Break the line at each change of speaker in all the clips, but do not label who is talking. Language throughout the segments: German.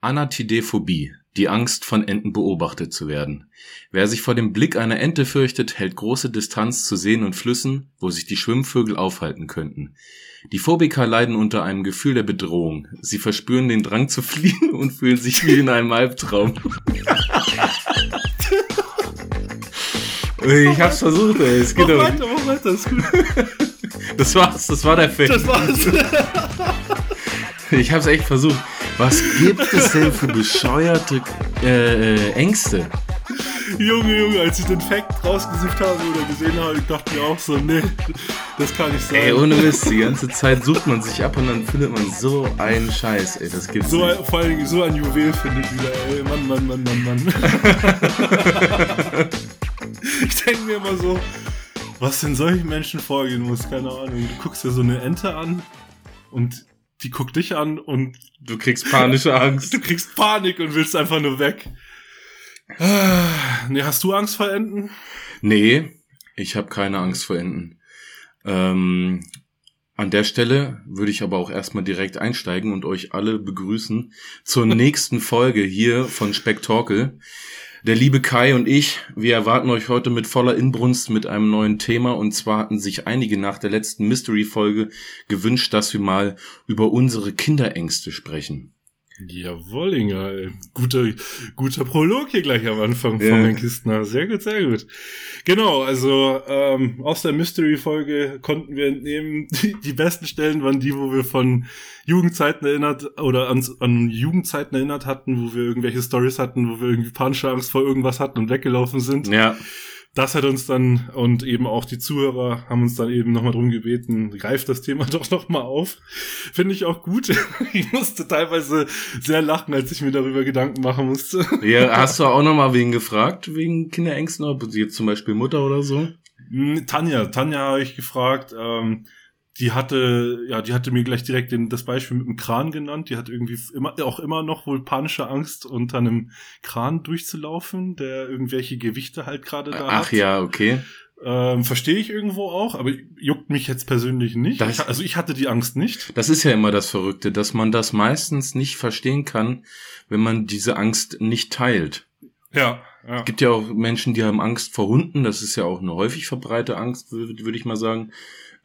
Anatidephobie, die Angst, von Enten beobachtet zu werden. Wer sich vor dem Blick einer Ente fürchtet, hält große Distanz zu Seen und Flüssen, wo sich die Schwimmvögel aufhalten könnten. Die Phobiker leiden unter einem Gefühl der Bedrohung. Sie verspüren den Drang zu fliehen und fühlen sich wie in einem Albtraum. ich hab's versucht, ey. Es geht
Mach
aber
weiter, mach weiter, ist gut.
Das war's, das war der Film.
Das war's.
Ich hab's echt versucht. Was gibt es denn für bescheuerte äh, äh, Ängste?
Junge, Junge, als ich den Fact rausgesucht habe oder gesehen habe, ich dachte mir auch so, nee, das kann nicht sein.
Ey, ohne Mist, die ganze Zeit sucht man sich ab und dann findet man so einen Scheiß, ey. Das gibt's
so,
nicht.
vor allem so ein Juwel finde ich wieder, ey. Mann, Mann, Mann, Mann, Mann. ich denke mir immer so, was in solchen Menschen vorgehen muss, keine Ahnung. Du guckst dir so eine Ente an und die guckt dich an und
Du kriegst panische Angst.
du kriegst Panik und willst einfach nur weg. Ah, Nee, hast du Angst vor Enten?
Nee, ich habe keine Angst vor Enten. Ähm, an der Stelle würde ich aber auch erstmal direkt einsteigen und euch alle begrüßen zur nächsten Folge hier von Spektakel. Der liebe Kai und ich, wir erwarten euch heute mit voller Inbrunst mit einem neuen Thema und zwar hatten sich einige nach der letzten Mystery-Folge gewünscht, dass wir mal über unsere Kinderängste sprechen.
Ey. Guter, guter Prolog hier gleich am Anfang
Ja.
von Herrn Kistner. Sehr gut, sehr gut. Genau, also ähm, aus der Mystery-Folge konnten wir entnehmen, die, die besten Stellen waren die, wo wir von Jugendzeiten erinnert oder an, an Jugendzeiten erinnert hatten, wo wir irgendwelche Stories hatten, wo wir irgendwie panische Angst vor irgendwas hatten und weggelaufen sind.
Ja,
Das hat uns dann und eben auch die Zuhörer haben uns dann eben nochmal drum gebeten, greift das Thema doch nochmal auf. Finde ich auch gut. Ich musste teilweise sehr lachen, als ich mir darüber Gedanken machen musste.
ja hast du auch noch mal wen gefragt, wegen Kinderängsten, ob jetzt zum Beispiel Mutter oder so?
Hm, Tanja, Tanja habe ich gefragt. Ähm, die hatte, ja, die hatte mir gleich direkt den, das Beispiel mit dem Kran genannt. Die hat irgendwie immer, auch immer noch wohl panische Angst, unter einem Kran durchzulaufen, der irgendwelche Gewichte halt gerade da hat.
Ach ja, okay.
Ähm, Verstehe ich irgendwo auch, aber juckt mich jetzt persönlich nicht.
Das-
Ich, also ich hatte die Angst nicht.
Das ist ja immer das Verrückte, dass man das meistens nicht verstehen kann, wenn man diese Angst nicht teilt.
Ja, ja.
Es gibt ja auch Menschen, die haben Angst vor Hunden. Das ist ja auch eine häufig verbreitete Angst, würde ich mal sagen.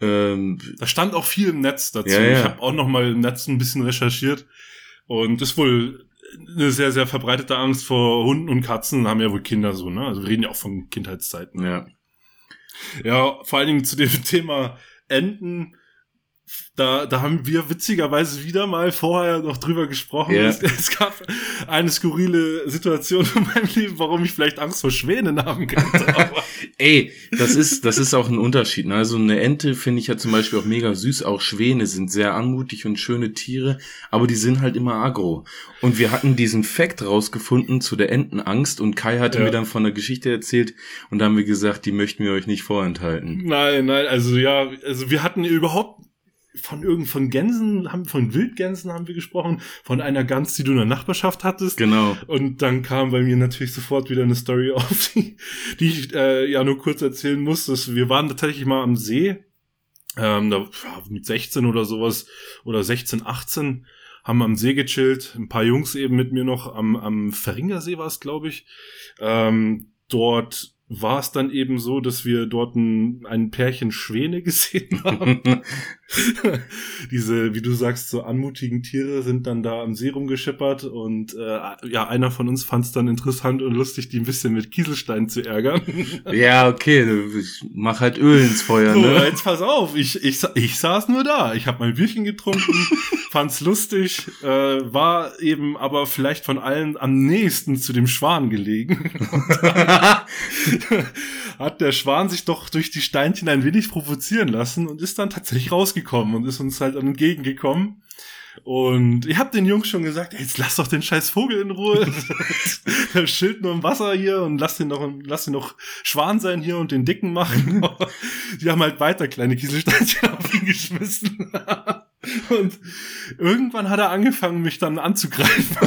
Ähm,
Da stand auch viel im Netz dazu.
Ja, ja.
Ich habe auch noch mal im Netz ein bisschen recherchiert und ist wohl eine sehr, sehr verbreitete Angst vor Hunden und Katzen. Haben ja wohl Kinder so, ne? Also wir reden ja auch von Kindheitszeiten.
ja.
Ja, vor allen Dingen zu dem Thema Enten. Da, da haben wir witzigerweise wieder mal vorher noch drüber gesprochen.
Ja.
Es, es gab eine skurrile Situation in meinem Leben, warum ich vielleicht Angst vor Schwänen haben könnte.
Ey, das ist, das ist auch ein Unterschied. Ne? Also eine Ente finde ich ja zum Beispiel auch mega süß. Auch Schwäne sind sehr anmutig und schöne Tiere, aber die sind halt immer agro. Und wir hatten diesen Fact rausgefunden zu der Entenangst und Kai hatte
Ja.
mir dann von der Geschichte erzählt und da haben wir gesagt, die möchten wir euch nicht vorenthalten.
Nein, nein, also ja, also wir hatten überhaupt von irgend von Gänsen, haben von Wildgänsen haben wir gesprochen, von einer Gans, die du in der Nachbarschaft hattest.
Genau.
Und dann kam bei mir natürlich sofort wieder eine Story auf, die, die ich äh, ja nur kurz erzählen muss. Dass wir waren tatsächlich mal am See, ähm, da, mit 16 oder sowas, oder 16, 18, haben am See gechillt, ein paar Jungs eben mit mir noch, am, am Verringersee war es, glaube ich. Ähm, dort war es dann eben so, dass wir dort ein, ein Pärchen Schwäne gesehen haben. Diese, wie du sagst, so anmutigen Tiere sind dann da am See rumgeschippert und äh, ja, einer von uns fand es dann interessant und lustig, die ein bisschen mit Kieselstein zu ärgern.
ja, okay, ich mach halt Öl ins Feuer,
So,
ne?
jetzt pass auf, ich, ich, ich saß nur da. Ich habe mein Bierchen getrunken, fand's lustig, äh, war eben aber vielleicht von allen am nächsten zu dem Schwan gelegen. Hat der Schwan sich doch durch die Steinchen ein wenig provozieren lassen und ist dann tatsächlich rausgekommen und ist uns halt entgegengekommen. Und ich hab den Jungs schon gesagt, ey, jetzt lass doch den scheiß Vogel in Ruhe. Der chillt nur im Wasser hier und lass den noch, lass den noch Schwan sein hier und den Dicken machen. Die haben halt weiter kleine Kieselsteinchen auf ihn geschmissen. Und irgendwann hat er angefangen, mich dann anzugreifen.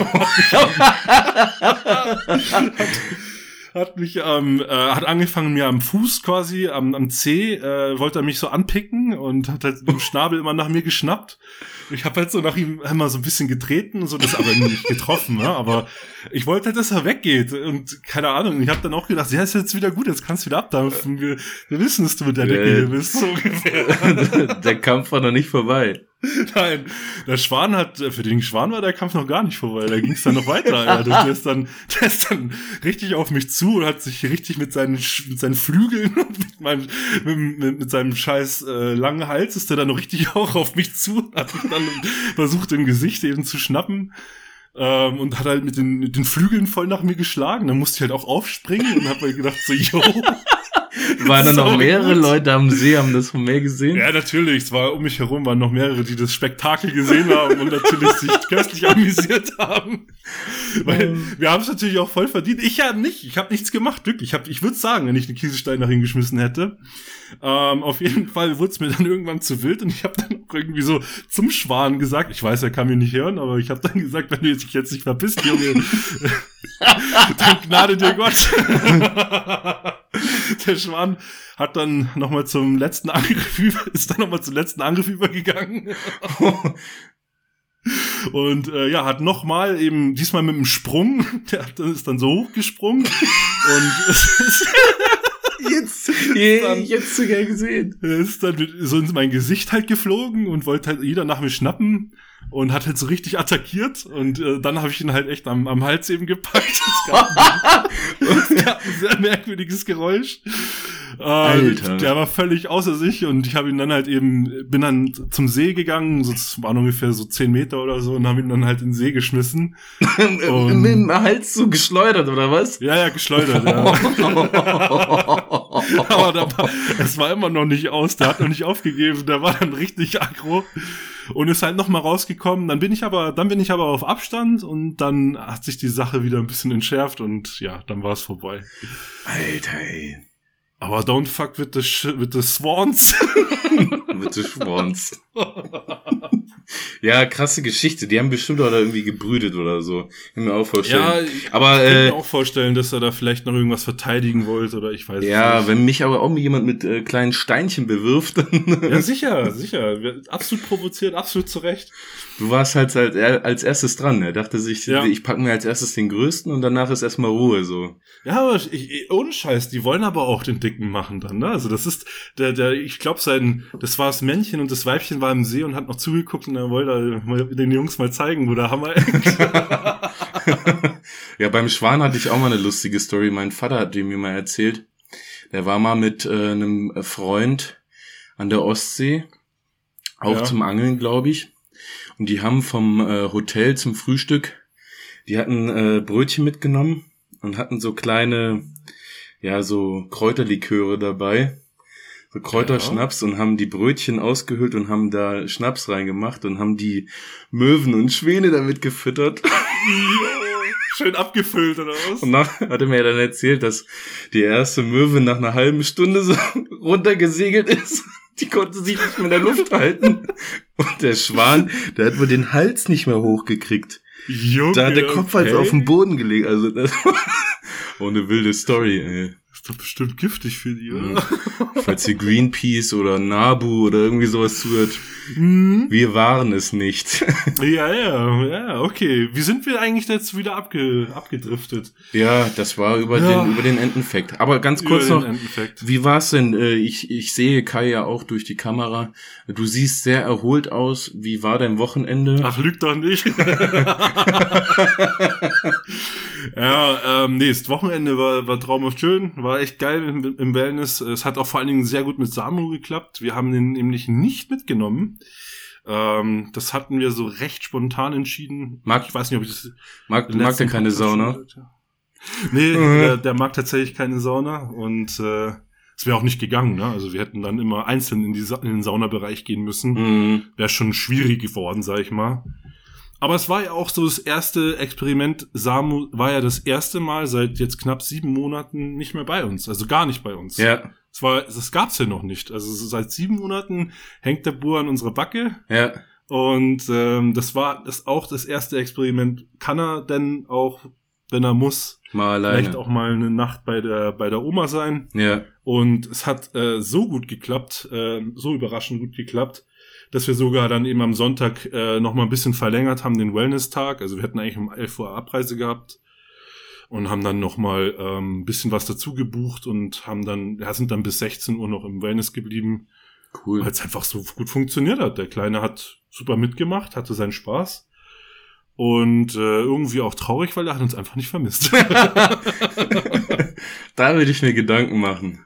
Hat, mich ähm, äh, hat angefangen mir am Fuß quasi am, am C äh, wollte er mich so anpicken und hat halt mit dem Schnabel immer nach mir geschnappt ich habe halt so nach ihm immer so ein bisschen getreten und so, das aber nicht getroffen, ne? aber ich wollte halt, dass er weggeht und keine Ahnung, ich habe dann auch gedacht, ja, ist jetzt wieder gut, jetzt kannst du wieder abdampfen, wir, wir wissen, dass du mit der Decke äh, hier bist, so ungefähr.
der Kampf war noch nicht vorbei.
Nein, der Schwan hat, für den Schwan war der Kampf noch gar nicht vorbei. Da ging es dann noch weiter. Ja. Der, ist dann, der ist dann richtig auf mich zu und hat sich richtig mit seinen, mit seinen Flügeln und mit, meinem, mit, mit seinem scheiß äh, langen Hals ist der dann noch richtig auch auf mich zu. Hat mich dann versucht im Gesicht eben zu schnappen. Ähm, und hat halt mit den, mit den Flügeln voll nach mir geschlagen. Dann musste ich halt auch aufspringen und hab mir gedacht so, yo.
Waren dann noch mehrere gut. Leute am See, haben das vom Meer gesehen?
Ja, natürlich. Es war um mich herum waren noch mehrere, die das Spektakel gesehen haben und natürlich sich köstlich amüsiert haben. Weil ähm. wir haben es natürlich auch voll verdient. Ich ja nicht. Ich habe nichts gemacht, Glück. Ich, hab, ich würde sagen, wenn ich einen Kieselstein nach hingeschmissen hätte. Ähm, auf jeden Fall wurde es mir dann irgendwann zu wild und ich habe dann auch irgendwie so zum Schwan gesagt, ich weiß, er kann mich nicht hören, aber ich habe dann gesagt, wenn du dich jetzt nicht verpisst, Junge, dann gnade dir Gott. Der Schwan hat dann nochmal zum letzten Angriff über, ist dann nochmal zum letzten Angriff übergegangen. Und äh, ja, hat nochmal eben, diesmal mit einem Sprung, der ist dann so hochgesprungen. und es ist
jetzt, je, jetzt sogar gesehen.
Er ist dann so in mein Gesicht halt geflogen und wollte halt jeder nach mir schnappen und hat halt so richtig attackiert und äh, dann habe ich ihn halt echt am, am Hals eben gepackt. Es gab ein sehr merkwürdiges Geräusch. Äh, Alter. Der war völlig außer sich und ich habe ihn dann halt eben, bin dann zum See gegangen, so, das waren ungefähr so zehn Meter oder so und habe ihn dann halt in den See geschmissen.
und Mit dem Hals so geschleudert, oder was?
Ja, ja, geschleudert, ja. Aber da war, es war immer noch nicht aus, der hat noch nicht aufgegeben, der war dann richtig aggro und ist halt noch mal rausgekommen. Dann bin ich aber, dann bin ich aber auf Abstand und dann hat sich die Sache wieder ein bisschen entschärft und ja, dann war es vorbei.
Alter, ey.
Aber don't fuck with the, with the Swans.
with the Swans. ja, krasse Geschichte. Die haben bestimmt auch da irgendwie gebrütet oder so. Kann mir auch vorstellen. Ja,
aber, ich kann äh, mir auch vorstellen, dass er da vielleicht noch irgendwas verteidigen wollte oder ich weiß
ja, nicht. Ja, wenn mich aber auch jemand mit äh, kleinen Steinchen bewirft, dann.
ja, sicher, sicher. Absolut provoziert, absolut zurecht.
Du warst halt als erstes dran. Er dachte sich, ja. ich pack mir als erstes den größten und danach ist erstmal Ruhe so.
Ja, aber ich, ohne Scheiß, die wollen aber auch den dicken machen dann, ne? Also das ist der der ich glaube sein das war das Männchen und das Weibchen war im See und hat noch zugeguckt und er wollte den Jungs mal zeigen, wo der Hammer
ja, beim Schwan hatte ich auch mal eine lustige Story. Mein Vater hat die mir mal erzählt. Der war mal mit äh, einem Freund an der Ostsee, auch ja. zum Angeln, glaube ich. Und die haben vom äh, Hotel zum Frühstück, die hatten äh, Brötchen mitgenommen und hatten so kleine, ja, so Kräuterliköre dabei. So Kräuterschnaps ja. und haben die Brötchen ausgehöhlt und haben da Schnaps reingemacht und haben die Möwen und Schwäne damit gefüttert.
Schön abgefüllt oder was?
Und dann hat er mir dann erzählt, dass die erste Möwe nach einer halben Stunde so runtergesegelt ist. Die konnte sich nicht mehr in der Luft halten. Und der Schwan, der hat wohl den Hals nicht mehr hochgekriegt. Junge, da hat der Kopf okay. halt auf dem Boden gelegt. Also das war oh, eine wilde Story, ey.
Ist doch bestimmt giftig für die, oder?
Falls ihr Greenpeace oder Nabu oder irgendwie sowas zuhört. Mhm. Wir waren es nicht.
ja, ja, ja, okay. Wie sind wir eigentlich jetzt wieder abge, abgedriftet?
Ja, das war über ja. den, über den Endeffekt. Aber ganz kurz noch, wie war's denn? Äh, ich, ich sehe Kai ja auch durch die Kamera. Du siehst sehr erholt aus. Wie war dein Wochenende?
Ach, lügt doch nicht. ja, ähm, nee, das Wochenende war, war traumhaft schön, war echt geil im, im Wellness. Es hat auch vor allen Dingen sehr gut mit Samu geklappt. Wir haben den nämlich nicht mitgenommen. Ähm, das hatten wir so recht spontan entschieden.
Mag, ich weiß nicht, ob ich das. Mag, mag der keine Sauna?
Nee, der, der, mag tatsächlich keine Sauna und äh, es wäre auch nicht gegangen, ne? Also wir hätten dann immer einzeln in, die Sa in den Saunabereich gehen müssen. Mhm. Wäre schon schwierig geworden, sag ich mal. Aber es war ja auch so das erste Experiment. Samu war ja das erste Mal seit jetzt knapp sieben Monaten nicht mehr bei uns. Also gar nicht bei uns.
Ja.
Es war, das gab's ja noch nicht. Also seit sieben Monaten hängt der Bur an unserer Backe.
Ja.
Und ähm, das war das auch das erste Experiment. Kann er denn auch wenn er muss.
Mal alleine.
Vielleicht auch mal eine Nacht bei der, bei der Oma sein.
Ja.
Und es hat äh, so gut geklappt, äh, so überraschend gut geklappt, dass wir sogar dann eben am Sonntag äh, noch mal ein bisschen verlängert haben, den Wellness-Tag. Also wir hätten eigentlich um 11 Uhr Abreise gehabt und haben dann noch mal ähm, ein bisschen was dazu gebucht und haben dann, ja, sind dann bis 16 Uhr noch im Wellness geblieben,
Cool.
weil es einfach so gut funktioniert hat. Der Kleine hat super mitgemacht, hatte seinen Spaß. Und äh, irgendwie auch traurig, weil er hat uns einfach nicht vermisst.
da würde ich mir Gedanken machen.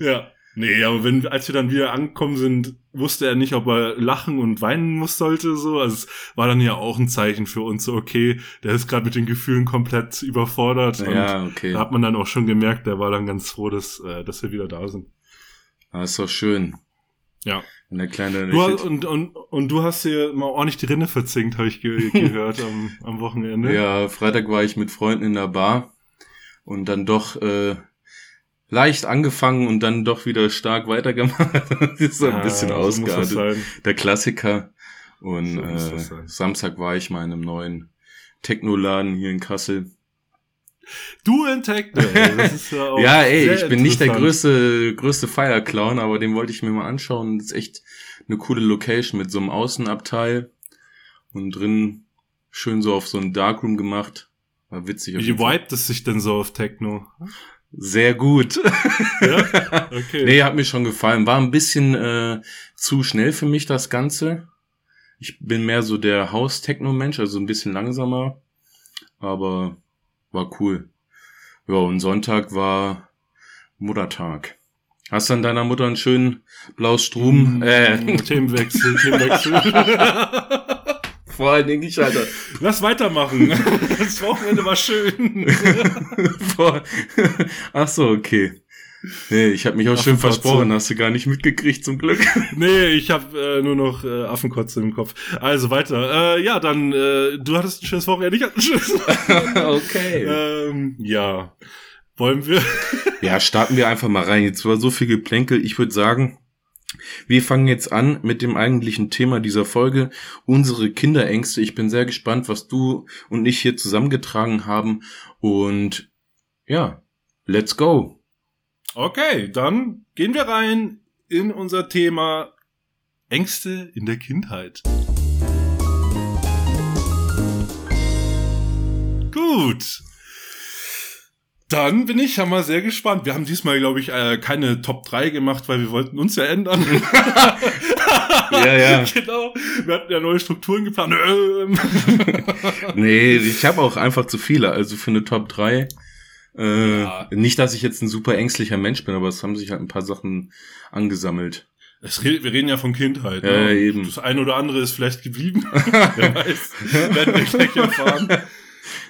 ja. Nee, aber wenn, als wir dann wieder angekommen sind, wusste er nicht, ob er lachen und weinen muss sollte, so. Also es war dann ja auch ein Zeichen für uns, so, okay, der ist gerade mit den Gefühlen komplett überfordert.
Ja,
und
okay.
da hat man dann auch schon gemerkt, der war dann ganz froh, dass, äh, dass wir wieder da sind.
Das ist doch schön.
Ja.
Der Kleine
Du hast, und, und, und du hast dir mal ordentlich die Rinne verzinkt, habe ich ge gehört am, am Wochenende.
Ja, Freitag war ich mit Freunden in der Bar und dann doch äh, leicht angefangen und dann doch wieder stark weitergemacht. das ist so ein
Ja,
bisschen ausgeartet. Der Klassiker. Und
So
äh. Samstag war ich mal in einem neuen Technoladen hier in Kassel.
Du das ist ja
ja, ey, ich bin nicht der größte, größte Feierclown, aber den wollte ich mir mal anschauen. Das ist echt eine coole Location mit so einem Außenabteil und drin schön so auf so einen Darkroom gemacht. War witzig.
Wie vibet es sich denn so auf Techno?
Sehr gut.
Ja? Okay.
nee, hat mir schon gefallen. War ein bisschen äh, zu schnell für mich das Ganze. Ich bin mehr so der Haus-Techno-Mensch, also ein bisschen langsamer. Aber war cool. Ja, und Sonntag war Muttertag. Hast du an deiner Mutter einen schönen blaues Strom?
Mm,
Äh,
Themenwechsel, Themenwechsel.
vor allen Dingen ich, Alter.
Lass weitermachen. Das Wochenende war schön.
ach so, okay. Nee, ich habe mich auch schön versprochen, hast du gar nicht mitgekriegt zum Glück.
Nee, ich habe äh, nur noch äh, Affenkotze im Kopf. Also weiter. Äh, ja, dann, äh, du hattest ein schönes Wochenende, ich hatte ein schönes Wochenende.
okay.
ähm, ja. Wollen wir?
Ja, starten wir einfach mal rein. Jetzt war so viel Geplänkel. Ich würde sagen, wir fangen jetzt an mit dem eigentlichen Thema dieser Folge. Unsere Kinderängste. Ich bin sehr gespannt, was du und ich hier zusammengetragen haben. Und ja, let's go.
Okay, dann gehen wir rein in unser Thema Ängste in der Kindheit. Gut. Dann bin ich ja mal sehr gespannt. Wir haben diesmal, glaube ich, äh, keine Top 3 gemacht, weil wir wollten uns ja ändern.
Ja, ja.
genau. Wir hatten ja neue Strukturen geplant. Ähm.
Nee, ich habe auch einfach zu viele. Also für eine Top 3. Äh,
Ja.
Nicht, dass ich jetzt ein super ängstlicher Mensch bin, aber es haben sich halt ein paar Sachen angesammelt.
Es wir reden ja von Kindheit.
Ja,
ne?
eben.
Das eine oder andere ist vielleicht geblieben. Wer weiß. Werden wir gleich erfahren.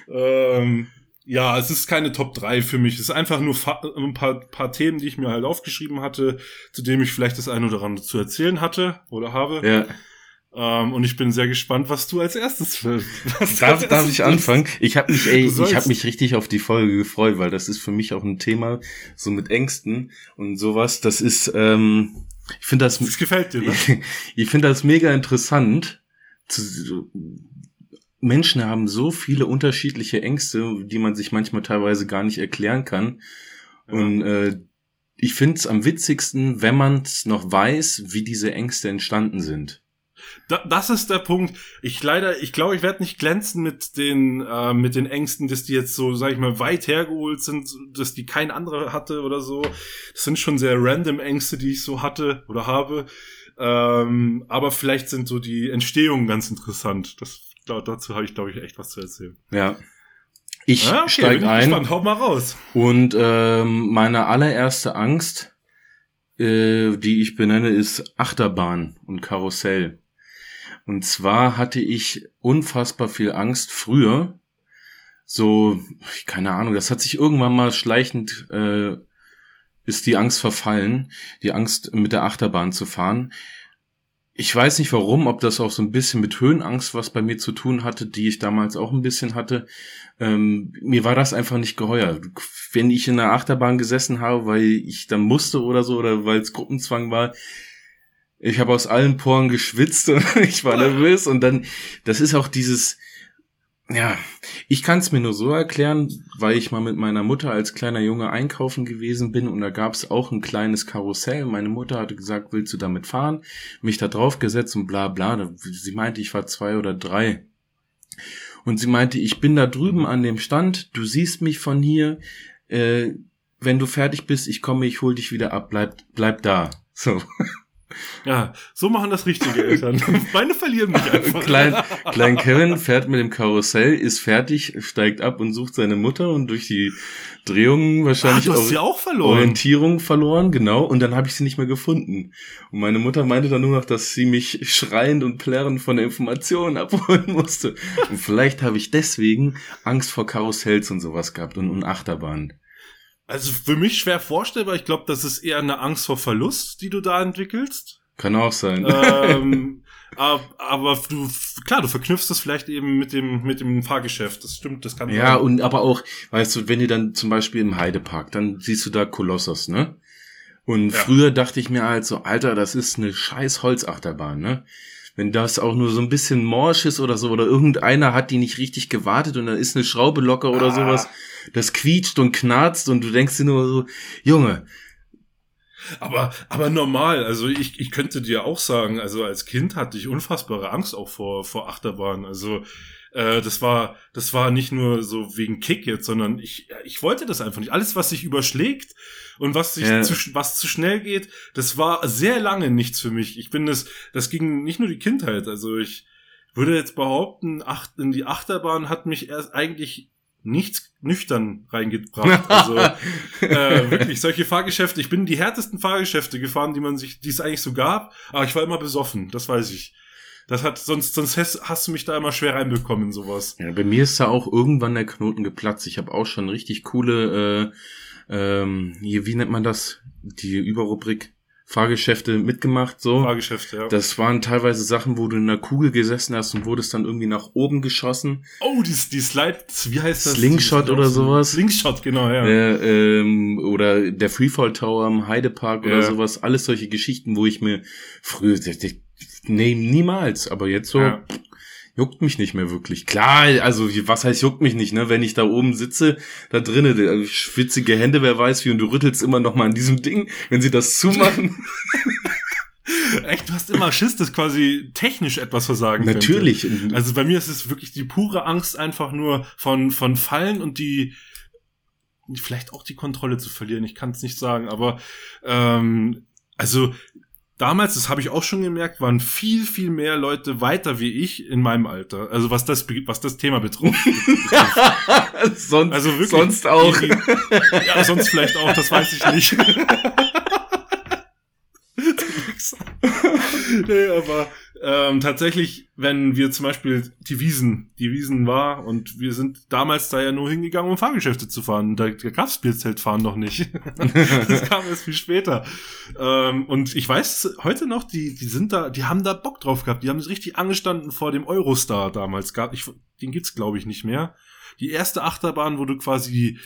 ähm, ja, es ist keine Top 3 für mich. Es ist einfach nur ein paar, paar Themen, die ich mir halt aufgeschrieben hatte, zu dem ich vielleicht das eine oder andere zu erzählen hatte oder habe.
Ja.
Ähm, und ich bin sehr gespannt, was du als erstes als
Darf, darf ich anfangen? Ich habe mich, ey, ich habe mich richtig auf die Folge gefreut, weil das ist für mich auch ein Thema so mit Ängsten und sowas. Das ist, ähm, ich finde das,
Das gefällt dir, ne?
ich, ich finde das mega interessant. Zu, Menschen haben so viele unterschiedliche Ängste, die man sich manchmal teilweise gar nicht erklären kann.
Ja.
Und äh, ich finde es am witzigsten, wenn man es noch weiß, wie diese Ängste entstanden sind.
Da, das ist der Punkt. Ich leider, ich glaube, ich werde nicht glänzen mit den äh, mit den Ängsten, dass die jetzt so, sag ich mal, weit hergeholt sind, dass die kein anderer hatte oder so. Das sind schon sehr random Ängste, die ich so hatte oder habe. Ähm, aber vielleicht sind so die Entstehungen ganz interessant. Das, da, dazu habe ich, glaube ich, echt was zu erzählen.
Ja. Ich
Ah, okay,
steig
bin ich
ein.
Gespannt. Hau mal raus.
Und ähm, meine allererste Angst, äh, die ich benenne, ist Achterbahn und Karussell. Und zwar hatte ich unfassbar viel Angst früher. So, keine Ahnung, das hat sich irgendwann mal schleichend, äh, ist die Angst verfallen, die Angst mit der Achterbahn zu fahren. Ich weiß nicht warum, ob das auch so ein bisschen mit Höhenangst was bei mir zu tun hatte, die ich damals auch ein bisschen hatte. Ähm, mir war das einfach nicht geheuer. Wenn ich in der Achterbahn gesessen habe, weil ich dann musste oder so, oder weil es Gruppenzwang war, ich habe aus allen Poren geschwitzt und ich war nervös und dann, das ist auch dieses, Ja, ich kann es mir nur so erklären, weil ich mal mit meiner Mutter als kleiner Junge einkaufen gewesen bin und da gab es auch ein kleines Karussell. Meine Mutter hatte gesagt, willst du damit fahren? Mich da drauf gesetzt und bla bla. Sie meinte, ich war zwei oder drei. Und sie meinte, ich bin da drüben an dem Stand, du siehst mich von hier. Äh, wenn du fertig bist, ich komme, ich hol dich wieder ab, bleib, bleib da. So.
Ja, so machen das richtige Eltern. Meine verlieren mich einfach.
Klein, Klein Kevin fährt mit dem Karussell, ist fertig, steigt ab und sucht seine Mutter und durch die Drehungen wahrscheinlich
Ach, du hast sie auch verloren.
Orientierung verloren, genau. Und dann habe ich sie nicht mehr gefunden. Und meine Mutter meinte dann nur noch, dass sie mich schreiend und plärrend von der Information abholen musste. Und vielleicht habe ich deswegen Angst vor Karussells und sowas gehabt und, und Achterbahnen.
Also für mich schwer vorstellbar. Ich glaube, das ist eher eine Angst vor Verlust, die du da entwickelst.
Kann auch sein.
Ähm, aber du, klar, du verknüpfst das vielleicht eben mit dem, mit dem Fahrgeschäft. Das stimmt, das kann
Ja, sein. und aber auch, weißt du, wenn ihr dann zum Beispiel im Heidepark, dann siehst du da Kolossos, ne? Und ja. früher dachte ich mir halt so, Alter, das ist eine scheiß Holzachterbahn, ne? Wenn das auch nur so ein bisschen morsch ist oder so, oder irgendeiner hat die nicht richtig gewartet und dann ist eine Schraube locker oder ah. sowas, das quietscht und knarzt und du denkst dir nur so, Junge.
Aber, aber normal, also ich, ich könnte dir auch sagen, also als Kind hatte ich unfassbare Angst auch vor, vor Achterbahn. Also äh, das war, das war nicht nur so wegen Kick jetzt, sondern ich, ich wollte das einfach nicht. Alles, was sich überschlägt, und was sich ja. zu, was zu schnell geht, das war sehr lange nichts für mich. Ich bin das, das ging nicht nur die Kindheit. Also ich würde jetzt behaupten, acht, in die Achterbahn hat mich erst eigentlich nichts nüchtern reingebracht. Also äh, wirklich solche Fahrgeschäfte. Ich bin die härtesten Fahrgeschäfte gefahren, die man sich, die es eigentlich so gab. Aber ich war immer besoffen. Das weiß ich. Das hat sonst sonst hast, hast du mich da immer schwer reinbekommen in sowas.
Ja, bei mir ist da auch irgendwann der Knoten geplatzt. Ich habe auch schon richtig coole äh, ähm, hier, wie nennt man das? Die Überrubrik Fahrgeschäfte mitgemacht, so.
Fahrgeschäfte, ja.
Das waren teilweise Sachen, wo du in einer Kugel gesessen hast und wurdest dann irgendwie nach oben geschossen.
Oh, die, die Slide, wie heißt das?
Slingshot oder sowas.
Slingshot, genau, ja.
Äh, ähm, oder der Freefall Tower im Heidepark ja. oder sowas. Alles solche Geschichten, wo ich mir früher, nee, niemals, aber jetzt so, ja juckt mich nicht mehr wirklich. Klar, also was heißt juckt mich nicht, ne? Wenn ich da oben sitze, da drinnen, schwitzige Hände, wer weiß wie, und du rüttelst immer noch mal an diesem Ding, wenn sie das zumachen.
Echt, du hast immer Schiss, dass quasi technisch etwas versagen
Natürlich.
Könnte. Also bei mir ist es wirklich die pure Angst einfach nur von, von Fallen und die, vielleicht auch die Kontrolle zu verlieren. Ich kann es nicht sagen, aber ähm, also damals, das habe ich auch schon gemerkt, waren viel, viel mehr Leute weiter wie ich in meinem Alter. Also was das, was das Thema betrifft.
sonst, also wirklich, sonst auch. Die,
ja, sonst vielleicht auch, das weiß ich nicht. nee, aber ähm, tatsächlich, wenn wir zum Beispiel die Wiesen, die Wiesen war und wir sind damals da ja nur hingegangen, um Fahrgeschäfte zu fahren. Da, da gab's Bierzeltfahren noch nicht. das kam erst viel später. Ähm, und ich weiß heute noch, die, die sind da, die haben da Bock drauf gehabt. Die haben sich richtig angestanden vor dem Eurostar damals. Gab, ich, den gibt's glaube ich nicht mehr. Die erste Achterbahn, wo du quasi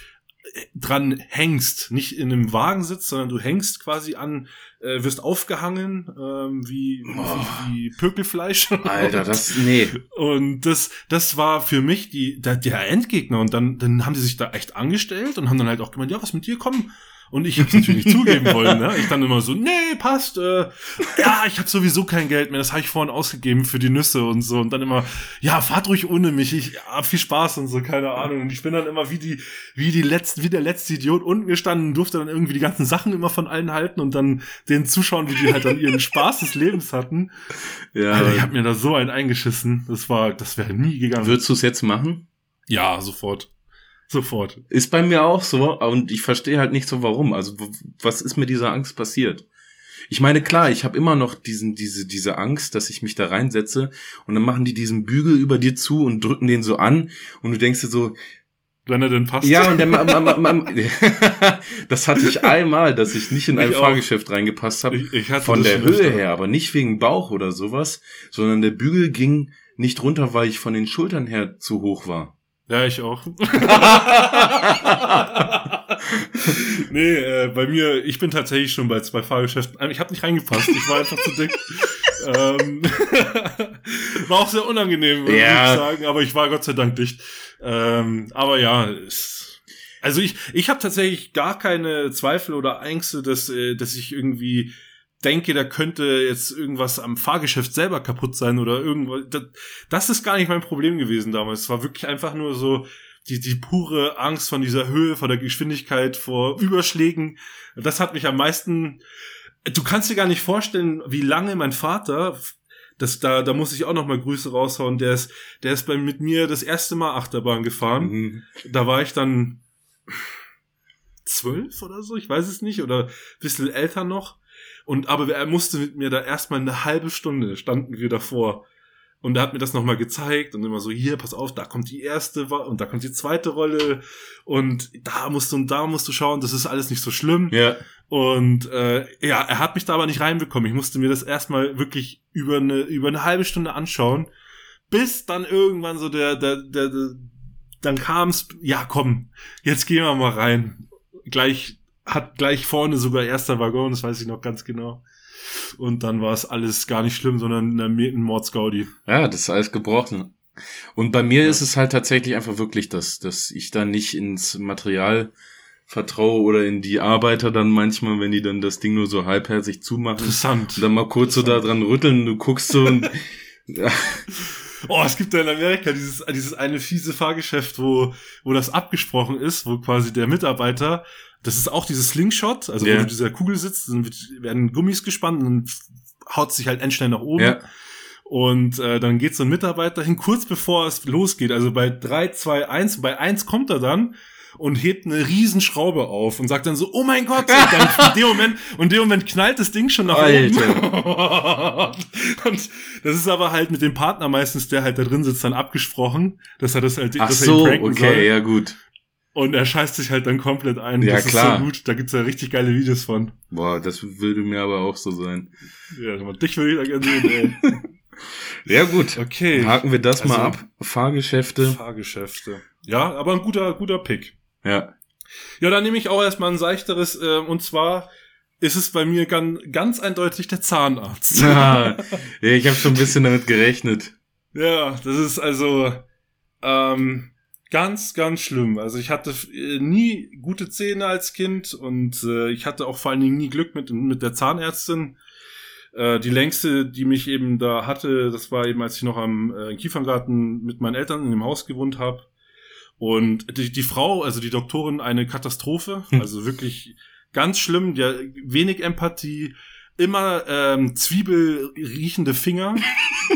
dran hängst, nicht in einem Wagen sitzt, sondern du hängst quasi an, äh, wirst aufgehangen, ähm, wie, oh. wie, wie Pökelfleisch.
Alter, das, nee.
Und das, das war für mich die, der, der Endgegner. Und dann, dann haben die sich da echt angestellt und haben dann halt auch gemeint, ja, was mit dir, komm, und ich habe es natürlich nicht zugeben wollen. Ne? Ich dann immer so, nee, passt. Äh, ja, ich habe sowieso kein Geld mehr. Das habe ich vorhin ausgegeben für die Nüsse und so. Und dann immer, ja, fahrt ruhig ohne mich. Ich hab viel Spaß und so, keine Ahnung. Und ich bin dann immer wie die, wie die letzten, wie der letzte Idiot unten gestanden, durfte dann irgendwie die ganzen Sachen immer von allen halten und dann den zuschauen, wie die halt dann ihren Spaß des Lebens hatten. Ja. Alter, ich habe mir da so einen eingeschissen. Das war, das wäre nie gegangen.
Würdest du es jetzt machen?
Ja, sofort. Sofort.
Ist bei mir auch so und ich verstehe halt nicht so warum. Also was ist mit dieser Angst passiert? Ich meine, klar, ich habe immer noch diesen, diese, diese Angst, dass ich mich da reinsetze und dann machen die diesen Bügel über dir zu und drücken den so an und du denkst dir so,
wenn er denn passt.
Ja, und ma, das hatte ich einmal, dass ich nicht in ein Fahrgeschäft reingepasst habe. Ich, ich von der Höhe her, aber nicht wegen Bauch oder sowas, sondern der Bügel ging nicht runter, weil ich von den Schultern her zu hoch war.
Ja, ich auch. nee, äh, bei mir, ich bin tatsächlich schon bei zwei Fahrgeschäften. Ich habe nicht reingepasst, ich war einfach zu dick. ähm, war auch sehr unangenehm, würde
Ja.
ich sagen, aber ich war Gott sei Dank dicht. Ähm, aber ja, es, also ich, ich habe tatsächlich gar keine Zweifel oder Ängste, dass, äh, dass ich irgendwie denke, da könnte jetzt irgendwas am Fahrgeschäft selber kaputt sein oder irgendwas. Das, das ist gar nicht mein Problem gewesen damals. Es war wirklich einfach nur so die, die pure Angst von dieser Höhe, vor der Geschwindigkeit, vor Überschlägen. Das hat mich am meisten. Du kannst dir gar nicht vorstellen, wie lange mein Vater, das, da, da muss ich auch noch mal Grüße raushauen, der ist, der ist bei, mit mir das erste Mal Achterbahn gefahren.
Mhm.
Da war ich dann zwölf oder so, ich weiß es nicht, oder ein bisschen älter noch. Und aber er musste mit mir da erstmal eine halbe Stunde standen wir davor. Und er hat mir das nochmal gezeigt und immer so, hier, pass auf, da kommt die erste und da kommt die zweite Rolle und da musst du und da musst du schauen, das ist alles nicht so schlimm.
Ja.
Und äh, ja, er hat mich da aber nicht reinbekommen. Ich musste mir das erstmal wirklich über eine, über eine halbe Stunde anschauen, bis dann irgendwann so der, der, der, der dann kam's, ja komm, jetzt gehen wir mal rein. Gleich, hat gleich vorne sogar erster Waggon, das weiß ich noch ganz genau. Und dann war es alles gar nicht schlimm, sondern ein Mordsgaudi.
Ja, das ist alles gebrochen. Und bei mir
Ja.
ist es halt tatsächlich einfach wirklich das, dass ich da nicht ins Material vertraue oder in die Arbeiter dann manchmal, wenn die dann das Ding nur so halbherzig zumachen.
Interessant.
Und dann mal kurz so da dran rütteln, du guckst so und
Oh, es gibt ja in Amerika dieses, dieses eine fiese Fahrgeschäft, wo, wo das abgesprochen ist, wo quasi der Mitarbeiter, das ist auch dieses Slingshot, also
Ja.
wo du dieser Kugel sitzt, dann werden Gummis gespannt und dann haut sich halt endschnell nach oben.
ja,
Und äh, dann geht so ein Mitarbeiter hin, kurz bevor es losgeht, also bei 3, 2, 1, bei 1 kommt er dann und hebt eine Riesenschraube auf und sagt dann so, oh mein Gott, und dann in dem Moment, und in dem Moment knallt das Ding schon nach oben. und das ist aber halt mit dem Partner meistens, der halt da drin sitzt, dann abgesprochen, dass er das halt,
ach
dass er
so,
ihn pranken
okay,
soll.
ja gut.
Und er scheißt sich halt dann komplett ein.
Ja,
das
klar.
ist so gut, da gibt's ja richtig geile Videos von.
Boah, das würde mir aber auch so sein.
Ja, dich will ich da gerne sehen, ey.
Ja gut,
Okay.
haken wir das mal
Also-
ab. Fahrgeschäfte,
Fahrgeschäfte. Ja, aber ein guter, guter Pick.
ja.
Ja, dann nehme ich auch erstmal ein seichteres, äh, und zwar ist es bei mir ganz, ganz eindeutig der Zahnarzt.
Ah, ja, ich habe schon ein bisschen damit gerechnet.
ja, das ist also ähm, ganz, ganz schlimm. Also ich hatte äh, nie gute Zähne als Kind und äh, ich hatte auch vor allen Dingen nie Glück mit, mit der Zahnärztin. Äh, die längste, die mich eben da hatte, das war eben, als ich noch am äh, Kieferngarten mit meinen Eltern in dem Haus gewohnt habe. Und die, die Frau, also die Doktorin, eine Katastrophe.
Hm.
Also wirklich ganz schlimm. Der wenig Empathie, immer ähm, Zwiebel riechende Finger.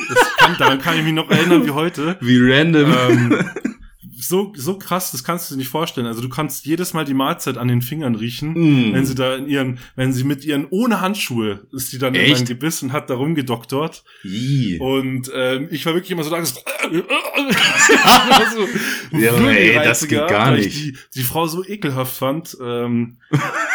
Das kann, daran kann ich mich noch erinnern wie heute.
Wie random.
Ähm, so, so krass, das kannst du dir nicht vorstellen. Also du kannst jedes Mal die Mahlzeit an den Fingern riechen.
Mm.
Wenn sie da in ihren, wenn sie mit ihren, ohne Handschuhe, ist die dann in
Echt?
mein Gebiss und hat da rumgedoktort. Und ähm, ich war wirklich immer so da so,
Ja, aber ey, das geht gar nicht.
Die, die Frau so ekelhaft fand. Ähm,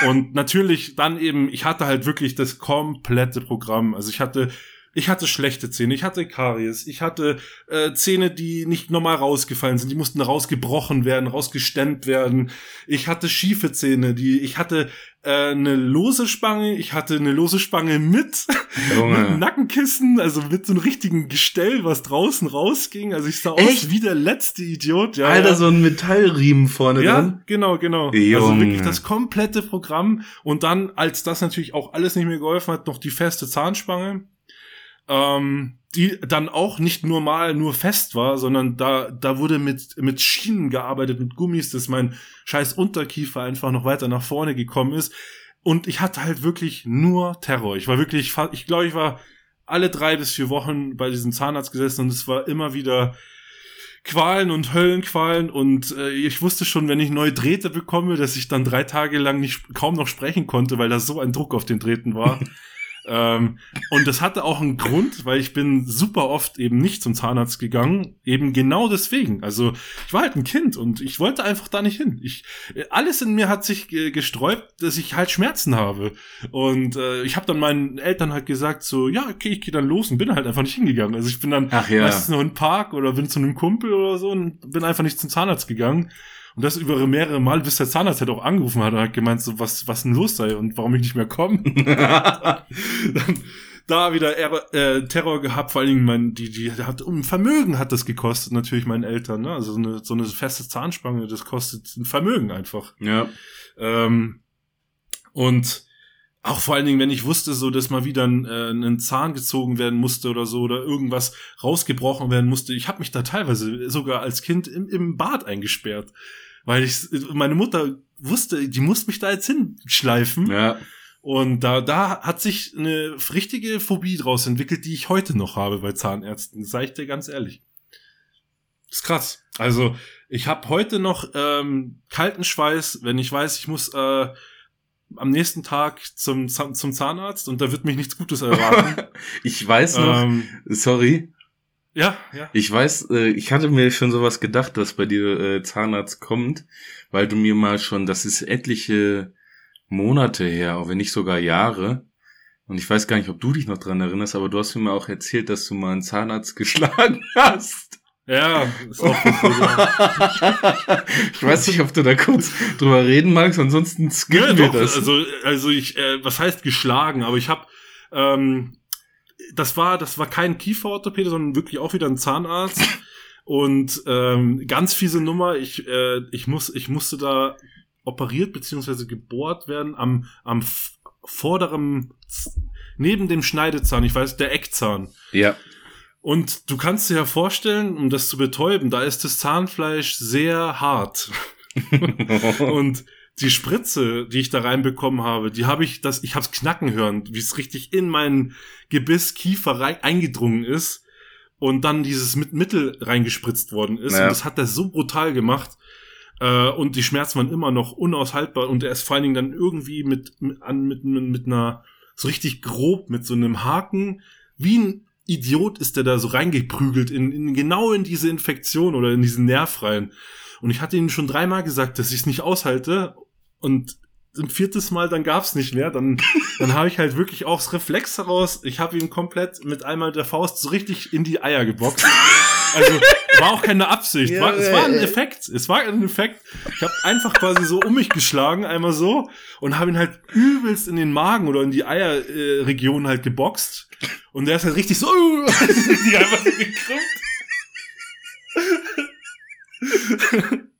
und natürlich dann eben, ich hatte halt wirklich das komplette Programm. Also ich hatte ich hatte schlechte Zähne, ich hatte Karies, ich hatte äh, Zähne, die nicht normal rausgefallen sind, die mussten rausgebrochen werden, rausgestemmt werden. Ich hatte schiefe Zähne, die ich hatte äh, eine lose Spange, ich hatte eine lose Spange mit mit. Nackenkissen, also mit so einem richtigen Gestell, was draußen rausging. Also ich sah aus
Echt?
wie der letzte Idiot. Ja,
Alter,
ja.
so ein Metallriemen vorne
Ja,
dran.
genau, genau. Also
Junge.
wirklich das komplette Programm. Und dann, als das natürlich auch alles nicht mehr geholfen hat, noch die feste Zahnspange. Ähm, die dann auch nicht normal nur fest war, sondern da, da wurde mit, mit Schienen gearbeitet, mit Gummis, dass mein scheiß Unterkiefer einfach noch weiter nach vorne gekommen ist. Und ich hatte halt wirklich nur Terror. Ich war wirklich, ich glaube, ich war alle drei bis vier Wochen bei diesem Zahnarzt gesessen und es war immer wieder Qualen und Höllenqualen und äh, ich wusste schon, wenn ich neue Drähte bekomme, dass ich dann drei Tage lang nicht kaum noch sprechen konnte, weil da so ein Druck auf den Drähten war. ähm, und das hatte auch einen Grund, weil ich bin super oft eben nicht zum Zahnarzt gegangen, eben genau deswegen. Also ich war halt ein Kind und ich wollte einfach da nicht hin. Ich alles in mir hat sich gesträubt, dass ich halt Schmerzen habe. Und äh, ich habe dann meinen Eltern halt gesagt so, ja okay, ich gehe dann los und bin halt einfach nicht hingegangen. Also ich bin dann
Ach ja.
meistens nur in den Park oder bin zu einem Kumpel oder so und bin einfach nicht zum Zahnarzt gegangen. Und das über mehrere Mal, bis der Zahnarzt halt auch angerufen hat und hat gemeint, so, was, was denn los sei und warum ich nicht mehr komme. dann, da wieder äh, Terror gehabt, vor allen Dingen mein, die, die hat um Vermögen hat das gekostet, natürlich meinen Eltern, ne? Also so eine, so eine feste Zahnspange, das kostet ein Vermögen einfach.
Ja.
Ähm, und auch vor allen Dingen, wenn ich wusste, so dass mal wieder ein, äh, ein Zahn gezogen werden musste oder so oder irgendwas rausgebrochen werden musste. Ich habe mich da teilweise sogar als Kind im, im Bad eingesperrt, weil ich meine Mutter wusste, die muss mich da jetzt hinschleifen.
Ja.
Und da, da hat sich eine richtige Phobie draus entwickelt, die ich heute noch habe bei Zahnärzten. Das sag ich dir ganz ehrlich. Das ist krass. Also, ich habe heute noch ähm, kalten Schweiß, wenn ich weiß, ich muss äh, am nächsten Tag zum, zum Zahnarzt und da wird mich nichts Gutes erwarten.
ich weiß noch, ähm, sorry.
Ja, ja.
Ich weiß, äh, ich hatte mir schon sowas gedacht, dass bei dir äh, Zahnarzt kommt, weil du mir mal schon, das ist etliche Monate her, auch wenn nicht sogar Jahre. Und ich weiß gar nicht, ob du dich noch dran erinnerst, aber du hast mir mal auch erzählt, dass du mal einen Zahnarzt geschlagen hast.
Ja, ist auch
Ich weiß nicht, ob du da kurz drüber reden magst, ansonsten skippen ja, wir doch, das.
Also, also ich, äh, was heißt geschlagen? Aber ich habe, ähm, das war, das war kein Kieferorthopäde, sondern wirklich auch wieder ein Zahnarzt. Und ähm, ganz fiese Nummer. Ich, äh, ich muss, ich musste da operiert beziehungsweise gebohrt werden am, am vorderen, neben dem Schneidezahn. Ich weiß, der Eckzahn.
Ja.
Und du kannst dir ja vorstellen, um das zu betäuben, da ist das Zahnfleisch sehr hart. und die Spritze, die ich da reinbekommen habe, die habe ich, das, ich habe es knacken hören, wie es richtig in meinen Gebiss, Kiefer rein, eingedrungen ist und dann dieses mit Mittel reingespritzt worden ist. Ja. Und das hat er so brutal gemacht. Äh, und die Schmerzen waren immer noch unaushaltbar und er ist vor allen Dingen dann irgendwie mit, mit, mit, mit einer, so richtig grob, mit so einem Haken, wie ein Idiot ist der da so reingeprügelt in, in genau in diese Infektion oder in diesen Nerv rein. Und ich hatte ihnen schon dreimal gesagt, dass ich es nicht aushalte. Und ein viertes Mal, dann gab's nicht mehr. Dann, dann habe ich halt wirklich auch das Reflex heraus. Ich habe ihn komplett mit einmal der Faust so richtig in die Eier geboxt. Also war auch keine Absicht. Ja, war, es war ein Effekt. Es war ein Effekt. Ich habe einfach quasi so um mich geschlagen, einmal so, und habe ihn halt übelst in den Magen oder in die Eierregion äh, halt geboxt. Und der ist halt richtig so, die einfach so gekrümmt.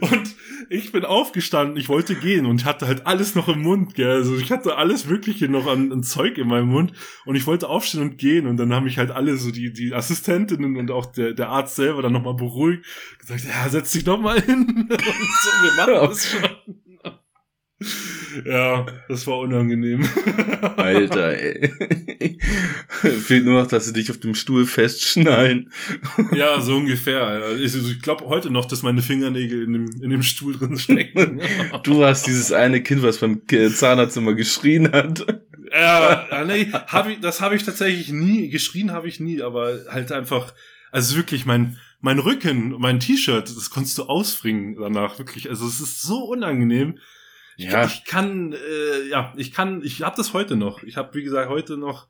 Und ich bin aufgestanden, ich wollte gehen und hatte halt alles noch im Mund, gell. Also ich hatte alles Mögliche noch an, an Zeug in meinem Mund und ich wollte aufstehen und gehen und dann haben mich halt alle so die, die Assistentinnen und auch der, der Arzt selber dann nochmal beruhigt, gesagt, ja, setz dich doch mal hin. und so, wir machen das schon. Ja, das war unangenehm.
Alter, ey. Fehlt nur noch, dass sie dich auf dem Stuhl festschnallen.
Ja, so ungefähr. Also ich glaube heute noch, dass meine Fingernägel in dem, in dem Stuhl drin stecken.
Du warst dieses eine Kind, was beim Zahnarzt immer geschrien hat.
Ja, nee, hab ich, das habe ich tatsächlich nie, geschrien habe ich nie, aber halt einfach, also wirklich mein, mein Rücken, mein T-Shirt, das konntest du ausfringen danach, wirklich. Also es ist so unangenehm. Ja. Ich, ich kann, äh, ja, ich kann, ich habe das heute noch. Ich habe, wie gesagt, heute noch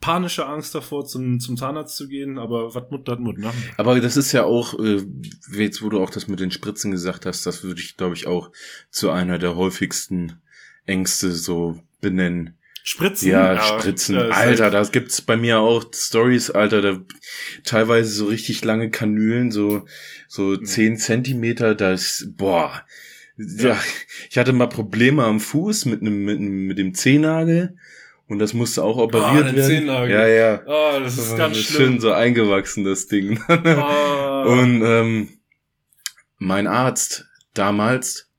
panische Angst davor, zum, zum Zahnarzt zu gehen, aber was Mut hat Mut, ne?
Aber das ist ja auch, äh, jetzt wo du auch das mit den Spritzen gesagt hast, das würde ich, glaube ich, auch zu einer der häufigsten Ängste so benennen.
Spritzen?
Ja, ja Spritzen. Ja, Alter, da gibt's bei mir auch Stories, Alter, da teilweise so richtig lange Kanülen, so so zehn Zentimeter, das, boah, ja, ich hatte mal Probleme am Fuß mit einem mit, mit dem Zehennagel und das musste auch operiert ah, werden. Zehennagel. Ja, ja.
Oh, das ist das ganz
schlimm. Schön so eingewachsen das Ding. Oh. Und ähm, mein Arzt damals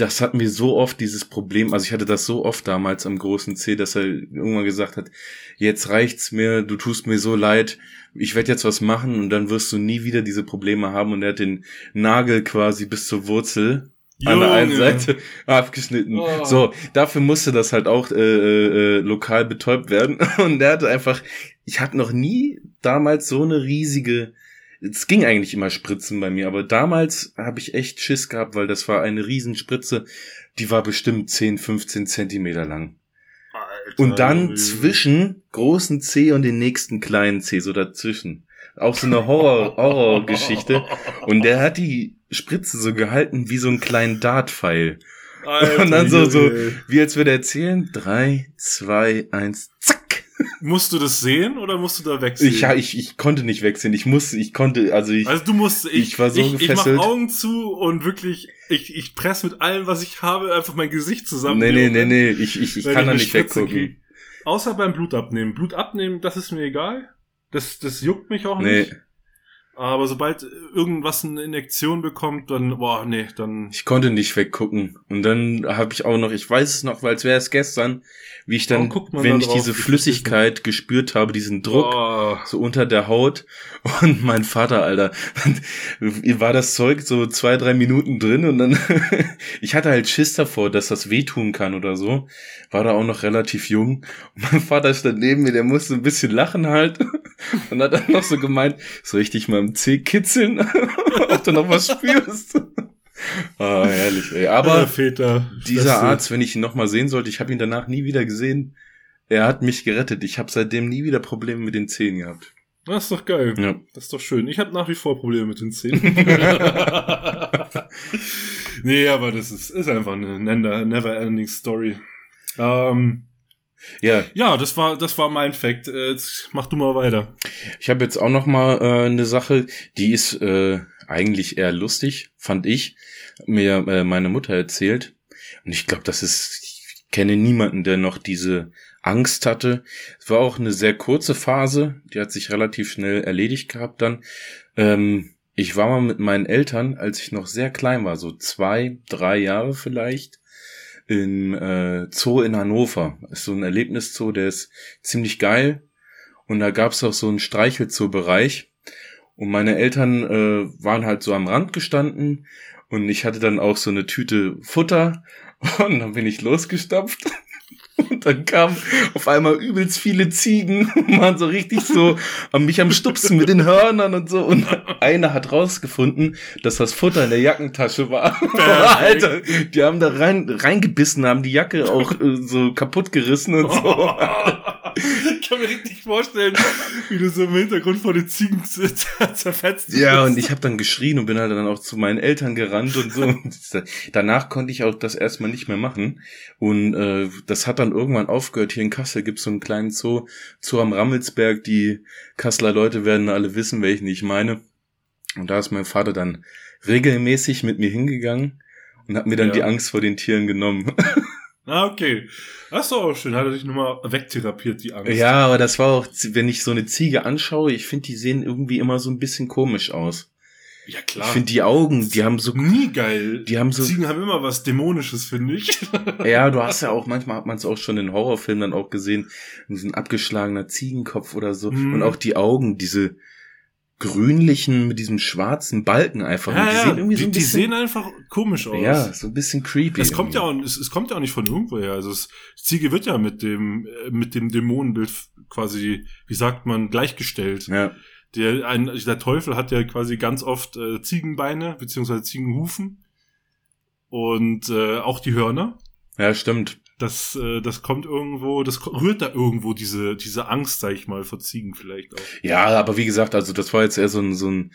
das hat mir so oft dieses Problem, also ich hatte das so oft damals am großen C, dass er irgendwann gesagt hat, jetzt reicht's mir, du tust mir so leid, ich werde jetzt was machen und dann wirst du nie wieder diese Probleme haben und er hat den Nagel quasi bis zur Wurzel Junge. an der einen Seite abgeschnitten. Oh. So, dafür musste das halt auch äh, äh, lokal betäubt werden und er hatte einfach, ich hatte noch nie damals so eine riesige es ging eigentlich immer Spritzen bei mir, aber damals habe ich echt Schiss gehabt, weil das war eine Riesenspritze, die war bestimmt 10, 15 Zentimeter lang. Und dann zwischen großen C und den nächsten kleinen C, so dazwischen. Auch so eine Horror, Horrorgeschichte. Und der hat die Spritze so gehalten wie so einen kleinen Dartpfeil. Alter, und dann so, so, wie als würde er erzählen. Drei, zwei, eins, zack.
Musst du das sehen oder musst du da wechseln?
Ich, ja, ich, ich konnte nicht wechseln. Ich musste, ich konnte, also ich.
Also du musst, ich,
ich war so
ich,
gefesselt.
Ich mach Augen zu und wirklich, ich, ich presse mit allem, was ich habe, einfach mein Gesicht zusammen.
Nee, nee, nee, nee, ich, ich, ich kann da nicht weggucken. Krieg.
Außer beim Blut abnehmen. Blut abnehmen, das ist mir egal. Das, das juckt mich auch nee. nicht. Aber sobald irgendwas eine Injektion bekommt, dann, boah, nee, dann.
Ich konnte nicht weggucken. Und dann habe ich auch noch, ich weiß es noch, weil es wäre es gestern, wie ich dann, wenn da ich diese Flüssigkeit gespürt habe, diesen Druck oh. so unter der Haut und mein Vater, Alter, war das Zeug so zwei, drei Minuten drin und dann, ich hatte halt Schiss davor, dass das wehtun kann oder so, war da auch noch relativ jung und mein Vater stand neben mir, der musste ein bisschen lachen halt und hat dann noch so gemeint, soll ich dich mal im Zeh kitzeln, ob du noch was spürst? Ah, herrlich, ey. Aber
Väter,
dieser Arzt, wenn ich ihn nochmal sehen sollte, ich habe ihn danach nie wieder gesehen. Er hat mich gerettet. Ich habe seitdem nie wieder Probleme mit den Zähnen gehabt.
Das ist doch geil.
Ja.
Das ist doch schön. Ich habe nach wie vor Probleme mit den Zähnen. nee, aber das ist, ist einfach eine never-ending Story. Ähm, ja. Ja, das war, das war mein Fact. Äh, jetzt mach du mal weiter.
Ich habe jetzt auch noch mal äh, eine Sache, die ist äh, eigentlich eher lustig, fand ich, mir äh, meine Mutter erzählt. Und ich glaube, das ist, ich kenne niemanden, der noch diese Angst hatte. Es war auch eine sehr kurze Phase, die hat sich relativ schnell erledigt gehabt dann. Ähm, ich war mal mit meinen Eltern, als ich noch sehr klein war, so zwei, drei Jahre vielleicht, im äh, Zoo in Hannover. Ist so ein Erlebniszoo, der ist ziemlich geil. Und da gab's auch so einen Streichelzoo-Bereich. Und meine Eltern äh, waren halt so am Rand gestanden und ich hatte dann auch so eine Tüte Futter und dann bin ich losgestapft. Und dann kamen auf einmal übelst viele Ziegen und waren so richtig so an mich am Stupsen mit den Hörnern und so. Und einer hat rausgefunden, dass das Futter in der Jackentasche war. Alter, die haben da rein, reingebissen, haben die Jacke auch äh, so kaputt gerissen und so.
ich kann mir richtig vorstellen, wie du so im Hintergrund vor den Ziegen zerfetzt
Ja, und ich habe dann geschrien und bin halt dann auch zu meinen Eltern gerannt und so. Und danach konnte ich auch das erstmal nicht mehr machen. Und äh, das hat dann irgendwann aufgehört. Hier in Kassel gibt's so einen kleinen Zoo, Zoo am Rammelsberg. Die Kasseler Leute werden alle wissen, welchen ich meine. Und da ist mein Vater dann regelmäßig mit mir hingegangen und hat mir dann ja. die Angst vor den Tieren genommen.
Ah, okay. Das ist doch auch schön. Hat er sich nochmal wegtherapiert, die Angst.
Ja, aber das war auch, wenn ich so eine Ziege anschaue, ich finde, die sehen irgendwie immer so ein bisschen komisch aus.
Ja, klar.
Ich finde die Augen, die haben so.
Nie geil.
Die haben so.
Ziegen haben immer was Dämonisches, finde ich.
ja, du hast ja auch, manchmal hat man es auch schon in Horrorfilmen dann auch gesehen, so ein abgeschlagener Ziegenkopf oder so. Mhm. Und auch die Augen, diese, grünlichen mit diesem schwarzen Balken einfach.
Ja, die ja, sehen irgendwie die, so ein bisschen, die sehen einfach komisch aus.
Ja, so ein bisschen creepy.
Es kommt ja auch, es, es kommt ja auch nicht von irgendwoher. Also es, Ziege wird ja mit dem äh, mit dem Dämonenbild quasi, wie sagt man, gleichgestellt.
Ja.
Der ein, der Teufel hat ja quasi ganz oft äh, Ziegenbeine beziehungsweise Ziegenhufen und äh, auch die Hörner.
Ja, stimmt.
Das, äh, das kommt irgendwo, das rührt da irgendwo diese, diese Angst, sag ich mal, vor Ziegen vielleicht auch.
Ja, aber wie gesagt, also das war jetzt eher so ein, so ein,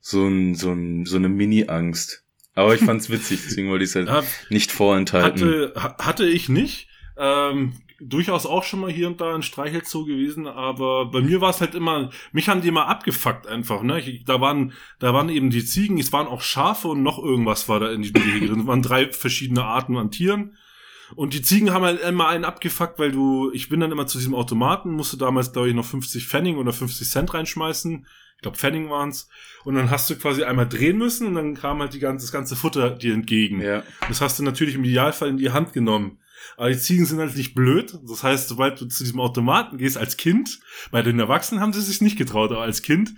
so ein, so, ein, so eine Mini-Angst. Aber ich fand's witzig, deswegen wollte ich es halt ja, nicht vorenthalten.
Hatte, hatte ich nicht. Ähm, durchaus auch schon mal hier und da ein Streichelzoo gewesen, aber bei mir war es halt immer, mich haben die immer abgefuckt einfach, ne? Ich, da waren, da waren eben die Ziegen, es waren auch Schafe und noch irgendwas war da in diesem Gehege drin. Es waren drei verschiedene Arten an Tieren. Und die Ziegen haben halt immer einen abgefuckt, weil du, ich bin dann immer zu diesem Automaten, musste damals, glaube ich, noch 50 Pfennig oder 50 Cent reinschmeißen. Ich glaube, Pfennig waren's. Und dann hast du quasi einmal drehen müssen und dann kam halt die ganze, das ganze Futter dir entgegen.
Ja.
Das hast du natürlich im Idealfall in die Hand genommen. Aber die Ziegen sind halt nicht blöd. Das heißt, sobald du zu diesem Automaten gehst als Kind, bei den Erwachsenen haben sie sich nicht getraut, aber als Kind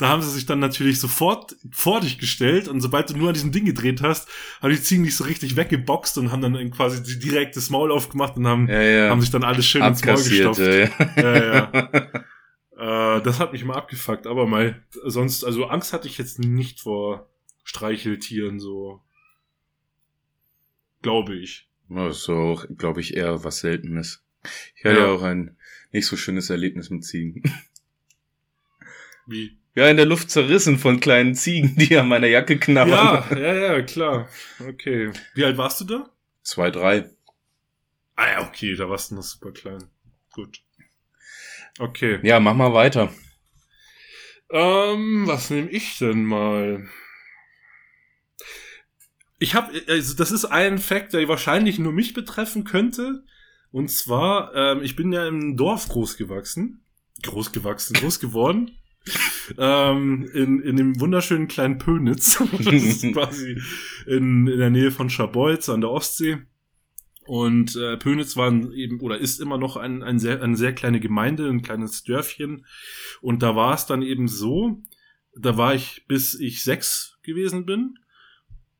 da haben sie sich dann natürlich sofort vor dich gestellt und sobald du nur an diesem Ding gedreht hast, haben die Ziegen dich so richtig weggeboxt und haben dann quasi direkt das Maul aufgemacht und haben,
ja, ja.
haben sich dann alles schön ins Maul gestopft. Ja. ja, ja. äh, das hat mich immer abgefuckt, aber mal sonst, also Angst hatte ich jetzt nicht vor Streicheltieren so. Glaube ich.
Das ist auch, glaube ich, eher was Seltenes. Ich hatte ja auch ein nicht so schönes Erlebnis mit Ziegen.
Wie?
Ja, in der Luft zerrissen von kleinen Ziegen, die an meiner Jacke knabbern.
Ja, ja, ja, klar. Okay. Wie alt warst du da?
Zwei, drei.
Ah ja, okay, da warst du noch super klein. Gut. Okay.
Ja, mach mal weiter.
Ähm, was nehme ich denn mal? Ich habe, also das ist ein Fakt, der wahrscheinlich nur mich betreffen könnte. Und zwar, ähm, ich bin ja im Dorf groß gewachsen. Groß gewachsen, groß geworden. ähm, in, in dem wunderschönen kleinen Pönitz. das ist quasi in, in der Nähe von Scharbeutz an der Ostsee. Und äh, Pönitz war eben oder ist immer noch ein, ein sehr, eine sehr kleine Gemeinde, ein kleines Dörfchen. Und da war es dann eben so, da war ich bis ich sechs gewesen bin.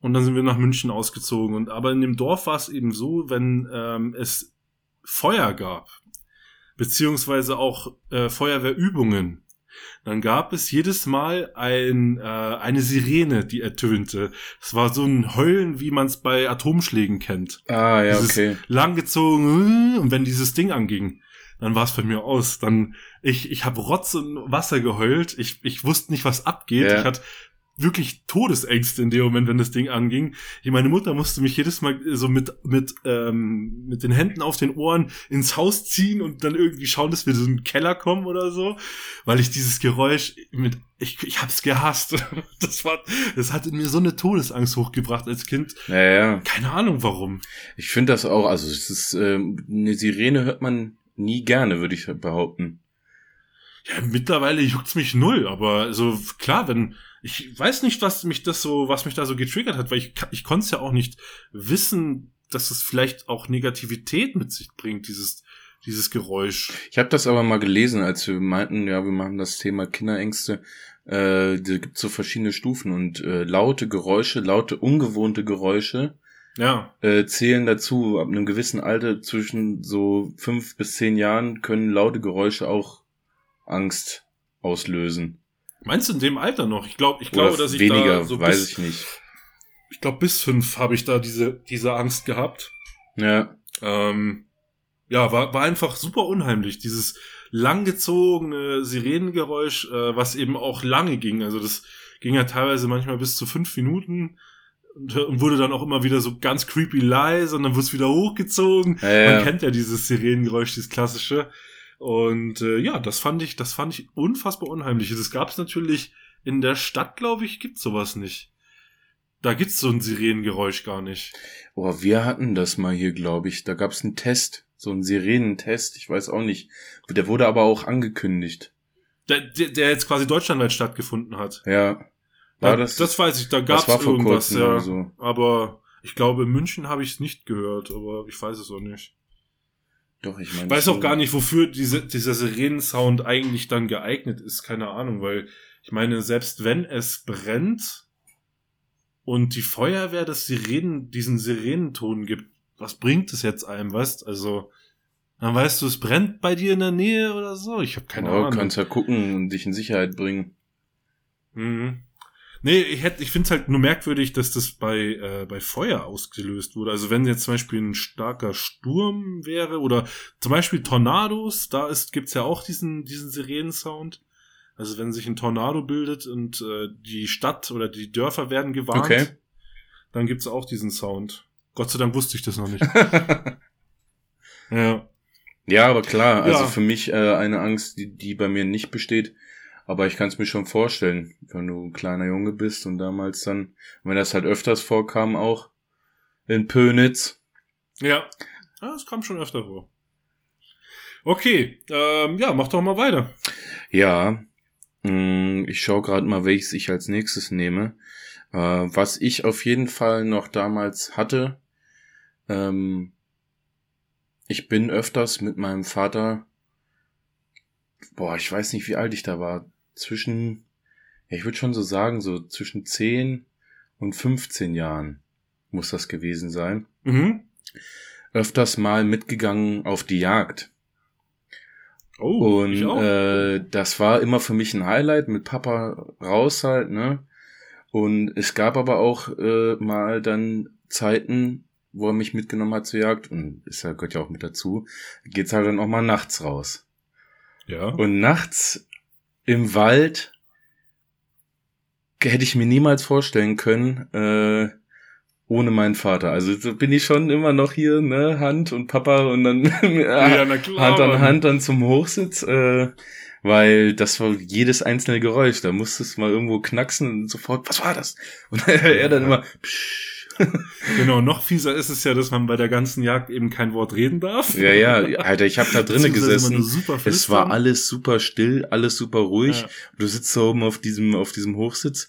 Und dann sind wir nach München ausgezogen. Und aber in dem Dorf war es eben so, wenn ähm, es Feuer gab, beziehungsweise auch äh, Feuerwehrübungen, dann gab es jedes Mal ein, äh, eine Sirene, die ertönte. Es war so ein Heulen, wie man es bei Atomschlägen kennt.
Ah, ja,
dieses
okay.
Langgezogen, und wenn dieses Ding anging, dann war es bei mir aus. Dann, ich, ich habe Rotz und Wasser geheult. Ich, ich wusste nicht, was abgeht.
Ja.
Ich hatte wirklich Todesängste in dem Moment, wenn das Ding anging. Ich, meine Mutter musste mich jedes Mal so mit, mit, ähm, mit den Händen auf den Ohren ins Haus ziehen und dann irgendwie schauen, dass wir so in den Keller kommen oder so, weil ich dieses Geräusch mit, ich, ich hab's gehasst. Das war, das hat in mir so eine Todesangst hochgebracht als Kind.
Ja, ja.
Keine Ahnung warum.
Ich finde das auch, also es ist, ähm, eine Sirene hört man nie gerne, würde ich behaupten.
Ja, mittlerweile juckt's mich null, aber so klar, wenn ich weiß nicht, was mich das so, was mich da so getriggert hat, weil ich ich konnte es ja auch nicht wissen, dass es vielleicht auch Negativität mit sich bringt, dieses dieses Geräusch.
Ich habe das aber mal gelesen, als wir meinten, ja, wir machen das Thema Kinderängste. Äh, da gibt so verschiedene Stufen und äh, laute Geräusche, laute ungewohnte Geräusche
Ja,
äh, zählen dazu. Ab einem gewissen Alter zwischen so fünf bis zehn Jahren können laute Geräusche auch Angst auslösen.
Meinst du in dem Alter noch? Ich glaube, ich glaube, dass ich
weniger,
da so
weiß
bis,
ich nicht.
ich glaube bis fünf habe ich da diese diese Angst gehabt.
Ja,
Ähm, ja, war, war einfach super unheimlich. Dieses langgezogene Sirenengeräusch, äh, was eben auch lange ging. Also das ging ja teilweise manchmal bis zu fünf Minuten und, und wurde dann auch immer wieder so ganz creepy leise und dann wurde es wieder hochgezogen.
ja, ja.
Man kennt ja dieses Sirenengeräusch, dieses klassische. Und äh, ja, das fand ich, das fand ich unfassbar unheimlich. Das gab es natürlich in der Stadt, glaube ich, gibt's sowas nicht. Da gibt's so ein Sirenengeräusch gar nicht.
Oh, wir hatten das mal hier, glaube ich. Da gab's einen Test, so einen Sirenentest. Ich weiß auch nicht. Der wurde aber auch angekündigt.
Der, der, der jetzt quasi deutschlandweit stattgefunden hat.
Ja. War das?
das weiß ich, da gab's irgendwas, ja.
so.
Aber ich glaube, in München habe ich es nicht gehört, aber ich weiß es auch nicht.
Doch, ich meine.
Ich weiß auch gar nicht, wofür diese, dieser Sirenensound eigentlich dann geeignet ist, keine Ahnung, weil ich meine, selbst wenn es brennt und die Feuerwehr das Sirenen, diesen Sirenenton gibt, was bringt es jetzt einem, weißt? Also, dann weißt du, es brennt bei dir in der Nähe oder so. Ich habe keine
oh,
Ahnung.
kannst ja gucken und dich in Sicherheit bringen.
Mhm. Nee, ich hätte, ich finde es halt nur merkwürdig, dass das bei, äh, bei Feuer ausgelöst wurde. Also wenn jetzt zum Beispiel ein starker Sturm wäre oder zum Beispiel Tornados, da ist, gibt's ja auch diesen, diesen Sirenensound. Also wenn sich ein Tornado bildet und äh, die Stadt oder die Dörfer werden gewarnt,
Okay.
dann gibt's auch diesen Sound. Gott sei Dank wusste ich das noch nicht. ja.
ja, aber klar, also
Ja.
für mich äh, eine Angst, die, die bei mir nicht besteht. Aber ich kann es mir schon vorstellen, wenn du ein kleiner Junge bist und damals dann, wenn das halt öfters vorkam, auch in Pönitz.
Ja. Das kam schon öfter vor. Okay, ähm, ja, mach doch mal weiter.
Ja, mh, ich schaue gerade mal, welches ich als nächstes nehme. Äh, was ich auf jeden Fall noch damals hatte, ähm, ich bin öfters mit meinem Vater, boah, ich weiß nicht, wie alt ich da war, zwischen, ja, ich würde schon so sagen, so zwischen 10 und 15 Jahren muss das gewesen sein,
Mhm.
öfters mal mitgegangen auf die Jagd.
Oh,
Und äh, das war immer für mich ein Highlight, mit Papa raus halt, ne? Und es gab aber auch äh, mal dann Zeiten, wo er mich mitgenommen hat zur Jagd, und ist ja gehört ja auch mit dazu, geht's halt dann auch mal nachts raus.
ja.
Und nachts im Wald hätte ich mir niemals vorstellen können, äh, ohne meinen Vater. Also so bin ich schon immer noch hier, ne, Hand und Papa und dann
Ja, klar,
Hand an. Hand dann zum Hochsitz, äh, weil das war jedes einzelne Geräusch. Da musste es mal irgendwo knacksen und sofort, was war das? Und er dann immer, psch.
Genau, noch fieser ist es ja, dass man bei der ganzen Jagd eben kein Wort reden darf.
Ja, ja, Alter, ich habe da drinnen gesessen. Es war alles super still, alles super ruhig.
Ja.
Du sitzt da oben auf diesem, auf diesem Hochsitz,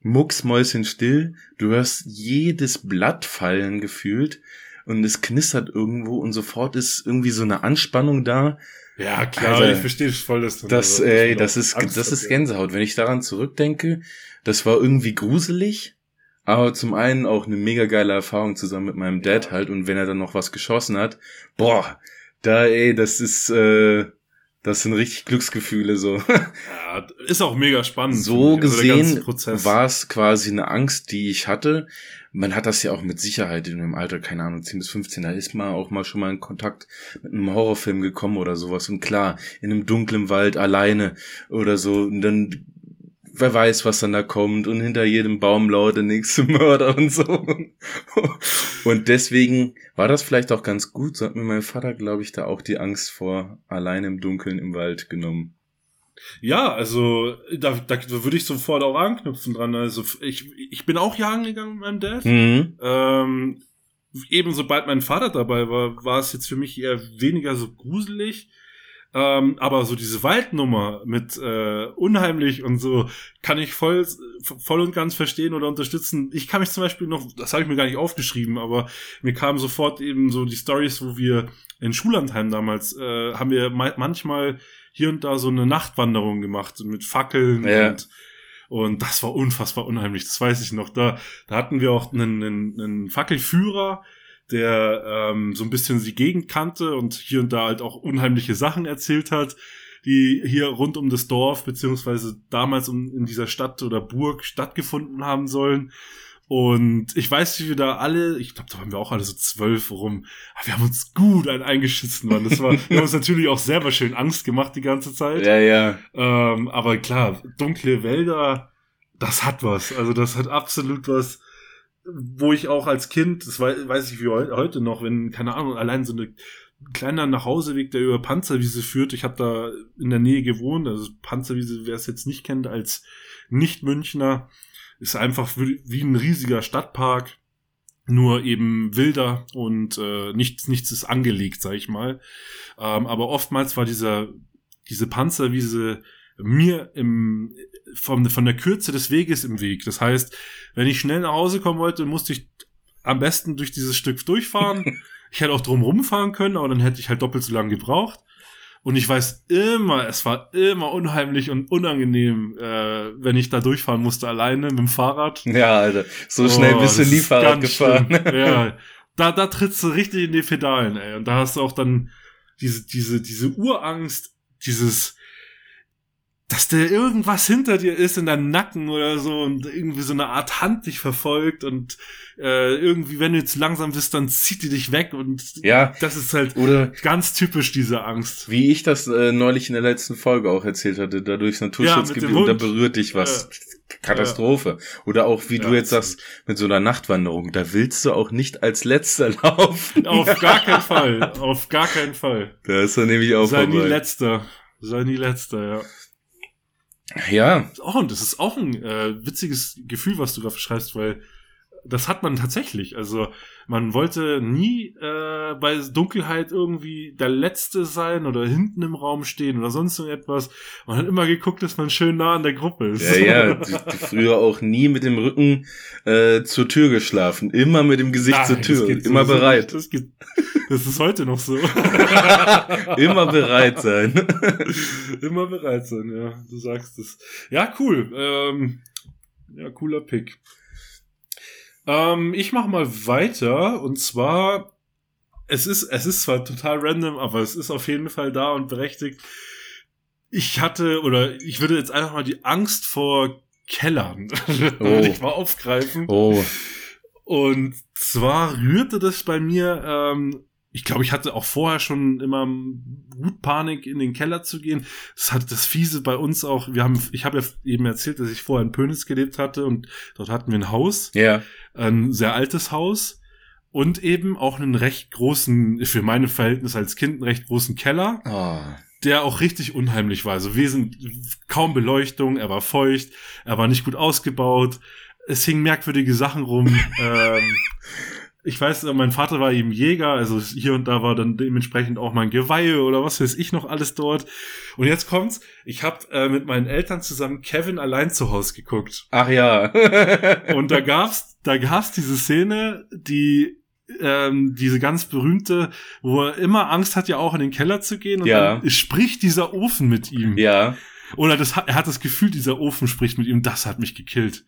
mucksmäuschen still. Du hörst jedes Blatt fallen gefühlt und es knistert irgendwo und sofort ist irgendwie so eine Anspannung da.
Ja, klar,
Alter,
ich verstehe voll, dass du
Das,
dass
ey, das ist,
Angst
das ist. Gänsehaut. Wenn ich daran zurückdenke, das war irgendwie gruselig, aber zum einen auch eine mega geile Erfahrung zusammen mit meinem Dad halt und wenn er dann noch was geschossen hat, boah, da, ey, das ist, äh, das sind richtig Glücksgefühle so.
Ja, ist auch mega spannend.
So.
Also
gesehen
Prozess.
war es quasi eine Angst, die ich hatte. Man hat das ja auch mit Sicherheit in dem Alter, keine Ahnung, 10 bis 15, da ist man auch mal schon mal in Kontakt mit einem Horrorfilm gekommen oder sowas. Und klar, in einem dunklen Wald alleine oder so. Und dann, wer weiß, was dann da kommt. Und hinter jedem Baum lauert der nächste Mörder und so. Und deswegen war das vielleicht auch ganz gut. So hat mir mein Vater, glaube ich, da auch die Angst vor alleine im Dunkeln im Wald genommen.
Ja, also da, da würde ich sofort auch anknüpfen dran. Also ich, ich bin auch jagen gegangen mit meinem Dad.
Mhm.
Ähm, eben sobald mein Vater dabei war, war es jetzt für mich eher weniger so gruselig. Ähm, aber so diese Waldnummer mit äh, unheimlich und so kann ich voll, voll und ganz verstehen oder unterstützen. Ich kann mich zum Beispiel noch, das habe ich mir gar nicht aufgeschrieben, aber mir kamen sofort eben so die Stories, wo wir in Schullandheim damals äh, haben wir ma manchmal hier und da so eine Nachtwanderung gemacht mit Fackeln
Ja.
und und das war unfassbar unheimlich, das weiß ich noch. Da, da hatten wir auch einen, einen, einen Fackelführer, der ähm, so ein bisschen die Gegend kannte und hier und da halt auch unheimliche Sachen erzählt hat, die hier rund um das Dorf, beziehungsweise damals um, in dieser Stadt oder Burg stattgefunden haben sollen. Und ich weiß, wie wir da alle, ich glaube, da waren wir auch alle so zwölf rum, aber wir haben uns gut ein eingeschissen, Mann. Das war, wir haben uns natürlich auch selber schön Angst gemacht die ganze Zeit.
Ja, ja.
Ähm, aber klar, dunkle Wälder, das hat was. Also das hat absolut was, wo ich auch als Kind, das weiß, ich wie heu- heute noch, wenn, keine Ahnung, allein so eine kleiner Nachhauseweg, der über Panzerwiese führt. Ich habe da in der Nähe gewohnt. Also Panzerwiese, wer es jetzt nicht kennt, als Nicht-Münchner, ist einfach wie wie ein riesiger Stadtpark, nur eben wilder und äh, nichts, nichts ist angelegt, sag ich mal. Ähm, aber oftmals war dieser, diese Panzerwiese mir im, vom, von der Kürze des Weges im Weg. Das heißt, wenn ich schnell nach Hause kommen wollte, musste ich am besten durch dieses Stück durchfahren. ich hätte auch drum rumfahren können, aber dann hätte ich halt doppelt so lange gebraucht. Und ich weiß immer, es war immer unheimlich und unangenehm, äh, wenn ich da durchfahren musste alleine mit dem Fahrrad.
Ja, Alter. So schnell
Oh,
bist du nie Fahrrad gefahren.
schlimm. Ja, da, da trittst du richtig in die Pedalen, ey. Und da hast du auch dann diese, diese, diese Urangst, dieses, dass da irgendwas hinter dir ist in deinem Nacken oder so und irgendwie so eine Art Hand dich verfolgt und äh, irgendwie, wenn du jetzt langsam bist, dann zieht die dich weg und
Ja.
das ist halt
Oder
ganz typisch diese Angst.
wie ich das äh, neulich in der letzten Folge auch erzählt hatte, da durchs Naturschutzgebiet
dem
und da berührt dich was. Katastrophe. Oder auch, wie du
Ja,
jetzt sagst, mit so einer Nachtwanderung, da willst du auch nicht als letzter laufen.
Auf gar keinen Fall, auf gar keinen Fall.
Da ist er nämlich auch
Sei nie
vorbei.
letzter. Sei nie letzter, ja.
Ja,
Oh, und das ist auch ein äh, witziges Gefühl, was du da beschreibst, weil das hat man tatsächlich. Also man wollte nie äh, bei Dunkelheit irgendwie der Letzte sein oder hinten im Raum stehen oder sonst irgendetwas. Man hat immer geguckt, dass man schön nah an der Gruppe ist.
ja, ja. Du, du früher auch nie mit dem Rücken äh, zur Tür geschlafen. Immer mit dem Gesicht
Nein,
zur Tür. Immer bereit.
Das, geht, das ist heute noch so.
Immer bereit sein.
Immer bereit sein, ja. Du sagst es. Ja, cool. Ähm, ja, cooler Pick. Ähm, ich mach mal weiter und zwar, es ist, es ist zwar total random, aber es ist auf jeden Fall da und berechtigt. Ich hatte, oder ich würde jetzt einfach mal die Angst vor Kellern,
Oh.
würde ich mal aufgreifen.
Oh.
Und zwar rührte das bei mir ähm, ich glaube, ich hatte auch vorher schon immer gut Panik, in den Keller zu gehen. Das hat das Fiese bei uns auch. Wir haben, ich habe ja eben erzählt, dass ich vorher in Pönitz gelebt hatte und dort hatten wir ein Haus.
Ja.
Ein sehr altes Haus und eben auch einen recht großen, für meine Verhältnisse als Kind, einen recht großen Keller.
Oh.
Der auch richtig unheimlich war. Also wir sind kaum Beleuchtung, er war feucht, er war nicht gut ausgebaut, es hingen merkwürdige Sachen rum. ähm, ich weiß, mein Vater war eben Jäger, also hier und da war dann dementsprechend auch mein Geweihe oder was weiß ich noch alles dort. Und jetzt kommt's, ich habe äh, mit meinen Eltern zusammen Kevin allein zu Hause geguckt.
Ach ja.
und da gab's, da gab's diese Szene, die ähm, diese ganz berühmte, wo er immer Angst hat, ja auch in den Keller zu gehen und
Ja.
dann spricht dieser Ofen mit ihm.
ja.
Oder das hat, er hat das Gefühl, dieser Ofen spricht mit ihm, das hat mich gekillt.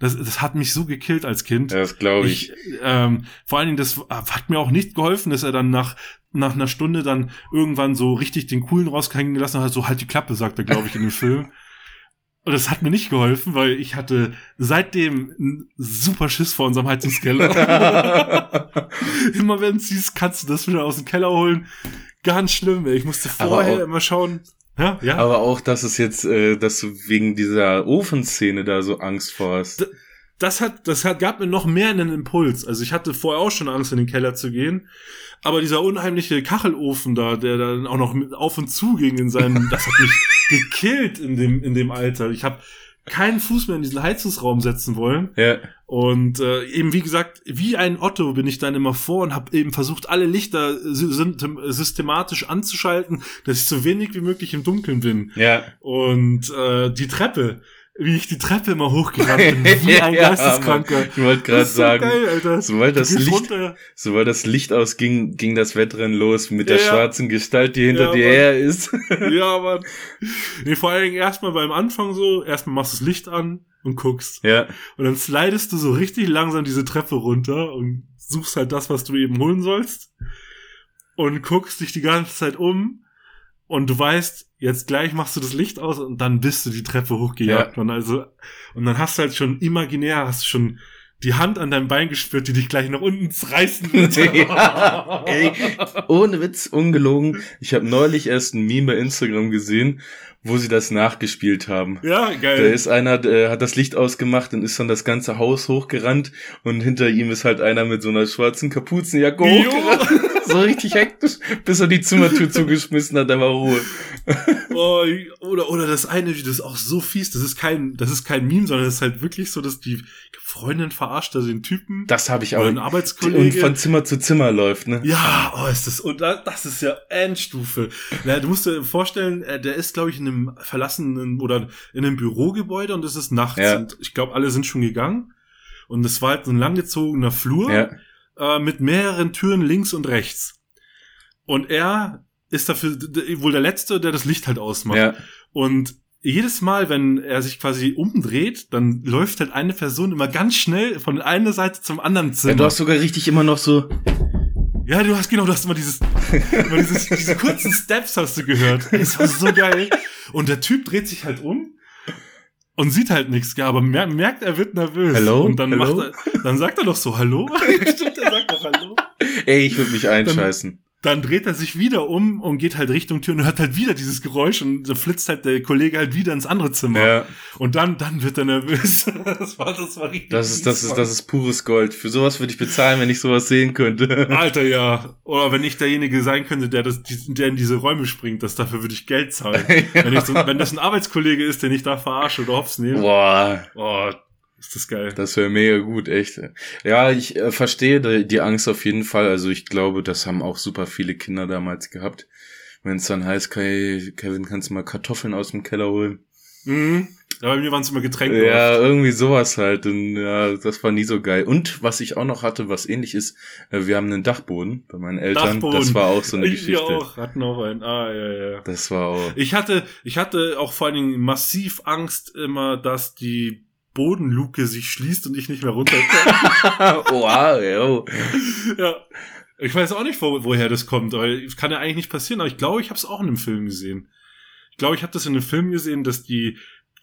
Das, das hat mich so gekillt als Kind.
Das glaube ich.
Ich, ähm, vor allen Dingen, das hat mir auch nicht geholfen, dass er dann nach, nach einer Stunde dann irgendwann so richtig den Coolen raushängen gelassen hat, so halt die Klappe, sagt er, glaube ich, in dem Film. Und das hat mir nicht geholfen, weil ich hatte seitdem einen super Schiss vor unserem Heizungskeller. immer wenn es hieß, kannst du das wieder aus dem Keller holen. Ganz schlimm, ey. Ich musste vorher
auch-
immer schauen. Ja, ja.
Aber auch, dass es jetzt, äh, dass du wegen dieser Ofenszene da so Angst vor hast.
das hat, das hat, gab mir noch mehr einen Impuls. Also ich hatte vorher auch schon Angst, in den Keller zu gehen. Aber dieser unheimliche Kachelofen da, der dann auch noch mit auf und zu ging in seinem, das hat mich gekillt in dem, in dem Alter. Ich habe keinen Fuß mehr in diesen Heizungsraum setzen wollen.
Ja.
Und äh, eben wie gesagt, wie ein Otto bin ich dann immer vor und habe eben versucht, alle Lichter systematisch anzuschalten, dass ich so wenig wie möglich im Dunkeln bin.
Ja.
Und äh, die Treppe, wie ich die Treppe immer hochgerannt bin, wie ein
Ja,
Geisteskranker.
Ich wollte gerade
so
sagen,
geil, Alter.
sobald das Licht,
runter.
sobald das Licht ausging, ging das Wettrennen los mit der
Ja, ja.
schwarzen Gestalt, die hinter
Ja,
dir
Mann.
her ist.
Ja, Mann. Nee, vor allen Dingen erstmal beim Anfang so, erstmal machst du das Licht an und guckst.
ja.
Und dann slidest du so richtig langsam diese Treppe runter und suchst halt das, was du eben holen sollst. Und guckst dich die ganze Zeit um. Und du weißt, jetzt gleich machst du das Licht aus und dann bist du die Treppe hochgejagt. Und also, und dann hast du halt schon imaginär, hast du schon die Hand an deinem Bein gespürt, die dich gleich nach unten reißen wird.
Ja, ey, ohne Witz, ungelogen. Ich habe neulich erst ein Meme bei Instagram gesehen, wo sie das nachgespielt haben.
ja,
Da
geil.
ist einer, der hat das Licht ausgemacht und ist dann das ganze Haus hochgerannt und hinter ihm ist halt einer mit so einer schwarzen Kapuzenjacke hochgerannt. So richtig hektisch, bis er die Zimmertür zugeschmissen hat, da war Ruhe.
Oh, oder, oder das eine, das ist auch so fies, das ist kein, das ist kein Meme, sondern das ist halt wirklich so, dass die Freundin verarscht da den Typen.
Das habe ich auch. Und von Zimmer zu Zimmer läuft, ne?
ja, oh, ist das, und da- das ist ja Endstufe. Na, du musst dir vorstellen, äh, der ist, glaube ich, in einem verlassenen oder in einem Bürogebäude und es ist nachts.
Ja.
Und ich glaube, alle sind schon gegangen. Und es war halt so ein langgezogener Flur.
Ja.
Äh, mit mehreren Türen links und rechts. Und er ist dafür wohl der Letzte, der das Licht halt ausmacht.
Ja.
Und jedes Mal, wenn er sich quasi umdreht, dann läuft halt eine Person immer ganz schnell von einer Seite zum anderen
ja.
Zimmer.
Du hast sogar richtig immer noch so.
Ja, du hast genau, du hast immer dieses, immer dieses diese kurzen Steps hast du gehört. Das war so geil. Und der Typ dreht sich halt um und sieht halt nichts, ja, aber mer merkt, er wird nervös.
Hello?
Und dann
Hello?
macht er, dann sagt er doch so Hallo. Stimmt, er sagt doch Hallo.
Ey, ich würde mich einscheißen.
Dann dreht er sich wieder um und geht halt Richtung Tür und hört halt wieder dieses Geräusch und dann flitzt halt der Kollege halt wieder ins andere Zimmer.
Ja.
Und dann, dann wird er nervös. Das war, das war richtig.
Das ist, das ist, das ist pures Gold. Für sowas würde ich bezahlen, wenn ich sowas sehen könnte.
Alter, ja. Oder wenn ich derjenige sein könnte, der das, der in diese Räume springt, das dafür würde ich Geld zahlen. wenn, ich so, wenn das ein Arbeitskollege ist, den ich da verarsche oder hops nehme.
Boah,
Oh, ist das geil.
das wäre mega gut, echt. Ja, ich äh, verstehe die, die Angst auf jeden Fall. Also ich glaube, das haben auch super viele Kinder damals gehabt. Wenn es dann heißt, Kai, Kevin, kannst du mal Kartoffeln aus dem Keller holen?
Mhm. Ja, bei mir waren es immer Getränke.
Ja, irgendwie sowas halt. Und ja, das war nie so geil. Und was ich auch noch hatte, was ähnlich ist, äh, wir haben einen Dachboden bei meinen Eltern.
Dachboden.
Das war auch so eine
ich
Geschichte.
Wir auch, hatten auch einen. Ah, ja, ja.
Das war auch.
Ich hatte, ich hatte auch vor allen Dingen massiv Angst immer, dass die Bodenluke sich schließt und ich nicht mehr runterkomme.
wow, yo.
ja. Ich weiß auch nicht, wo, woher das kommt, weil es kann ja eigentlich nicht passieren, aber ich glaube, ich habe es auch in einem Film gesehen. Ich glaube, ich habe das in einem Film gesehen, dass die,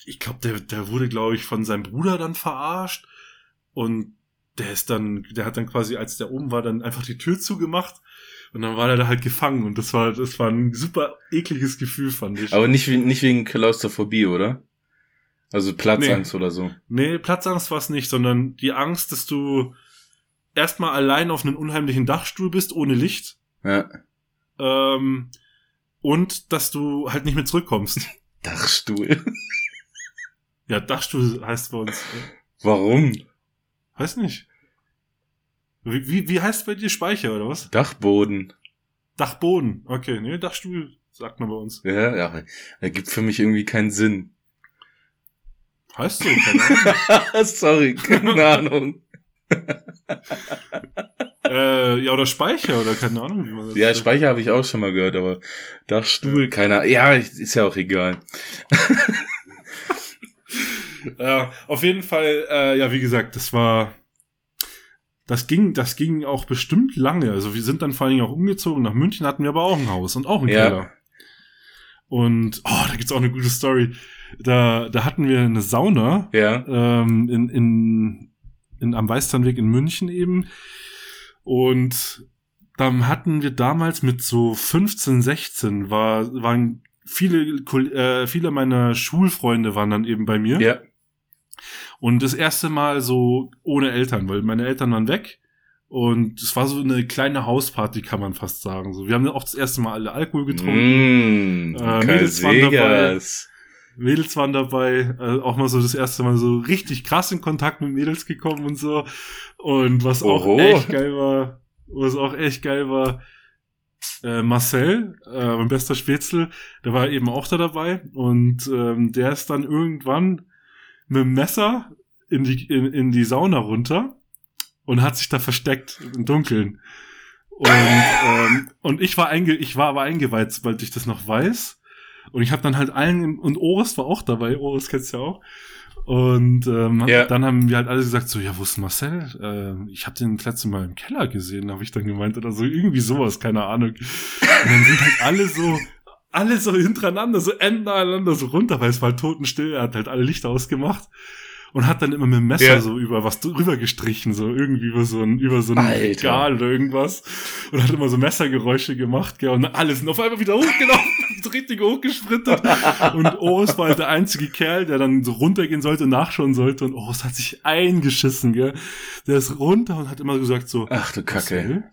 ich glaube, der, der wurde, glaube ich, von seinem Bruder dann verarscht und der ist dann, der hat dann quasi, als der oben war, dann einfach die Tür zugemacht und dann war er da halt gefangen und das war, das war ein super ekliges Gefühl, fand ich.
Aber nicht, nicht wegen Klaustrophobie, oder? Also Platzangst nee. oder so.
Nee, Platzangst war es nicht, sondern die Angst, dass du erstmal allein auf einem unheimlichen Dachstuhl bist, ohne Licht.
Ja.
Ähm, und dass du halt nicht mehr zurückkommst.
Dachstuhl.
Ja, Dachstuhl heißt bei uns.
Warum?
Weiß nicht. Wie, wie, wie heißt bei dir Speicher oder was?
Dachboden.
Dachboden. Okay, nee, Dachstuhl sagt man bei uns.
Ja, ja. Er gibt für mich irgendwie keinen Sinn.
Heißt so, keine Ahnung.
Sorry, keine Ahnung.
äh, ja, oder Speicher, oder keine Ahnung, wie man
das Ja, sagt. Speicher habe ich auch schon mal gehört, aber Dachstuhl, keiner. Ja, ist ja auch egal.
ja, auf jeden Fall, äh, ja, wie gesagt, das war. Das ging, das ging auch bestimmt lange. Also wir sind dann vor allen Dingen auch umgezogen. Nach München hatten wir aber auch ein Haus und auch einen ja. Keller. Und oh, da gibt's auch eine gute Story. Da, da hatten wir eine Sauna
ja.
ähm, in, in, in, am Weißzahnweg in München eben. Und dann hatten wir damals mit so 15, 16 war, waren viele, äh, viele meiner Schulfreunde waren dann eben bei mir.
Ja.
Und das erste Mal so ohne Eltern, weil meine Eltern waren weg. Und es war so eine kleine Hausparty, kann man fast sagen. So, wir haben auch das erste Mal alle Alkohol getrunken.
Mm, äh, Mädels waren dabei.
Mädels waren dabei, äh, auch mal so das erste Mal so richtig krass in Kontakt mit Mädels gekommen und so. Und was auch Oho. echt geil war, was auch echt geil war, äh, Marcel, äh, mein bester Spätzle, der war eben auch da dabei und ähm, der ist dann irgendwann mit dem Messer in die, in, in die Sauna runter und hat sich da versteckt im Dunkeln. Und, ähm, und ich war einge ich war aber eingeweiht, sobald ich das noch weiß. Und ich habe dann halt allen, und Oris war auch dabei, Oris kennst du ja auch. Und ähm, ja. dann haben wir halt alle gesagt, so, ja, wo ist Marcel? Äh, ich habe den das letzte Mal im Keller gesehen, habe ich dann gemeint, oder so, irgendwie sowas, keine Ahnung. Und dann sind halt alle so, alle so hintereinander, so endereinander so runter, weil es war halt totenstill, er hat halt alle Lichter ausgemacht und hat dann immer mit dem Messer ja. so über was drüber gestrichen, so irgendwie über so ein, über so ein Regal oder irgendwas. Und hat immer so Messergeräusche gemacht, gell, und alle sind auf einmal wieder hochgelaufen, so richtig hochgesprintet. und Oris war halt der einzige Kerl, der dann so runtergehen sollte, nachschauen sollte, und Oris hat sich eingeschissen, gell. Der ist runter und hat immer gesagt so,
Ach du Kacke.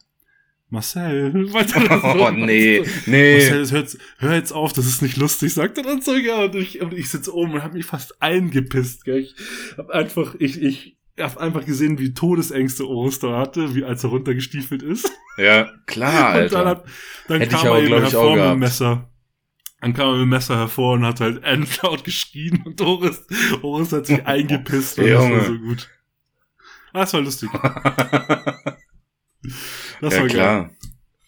Marcel, weiter
Oh, nee, nee.
Marcel, hör, hör jetzt auf, das ist nicht lustig, sagt er dann so, ja, und ich, und ich sitze oben und hab mich fast eingepisst, gell. Ich hab einfach, ich, ich hab einfach gesehen, wie Todesängste Oster hatte, wie als er runtergestiefelt ist.
Ja, klar, Alter.
Und dann, hat, dann Hätte kam er eben hervor mit dem Messer. Dann kam er mit dem Messer hervor und hat halt endlaut geschrien und Oris, Oris hat sich eingepisst und das war so gut. Ah, das war lustig.
Das ja, war klar.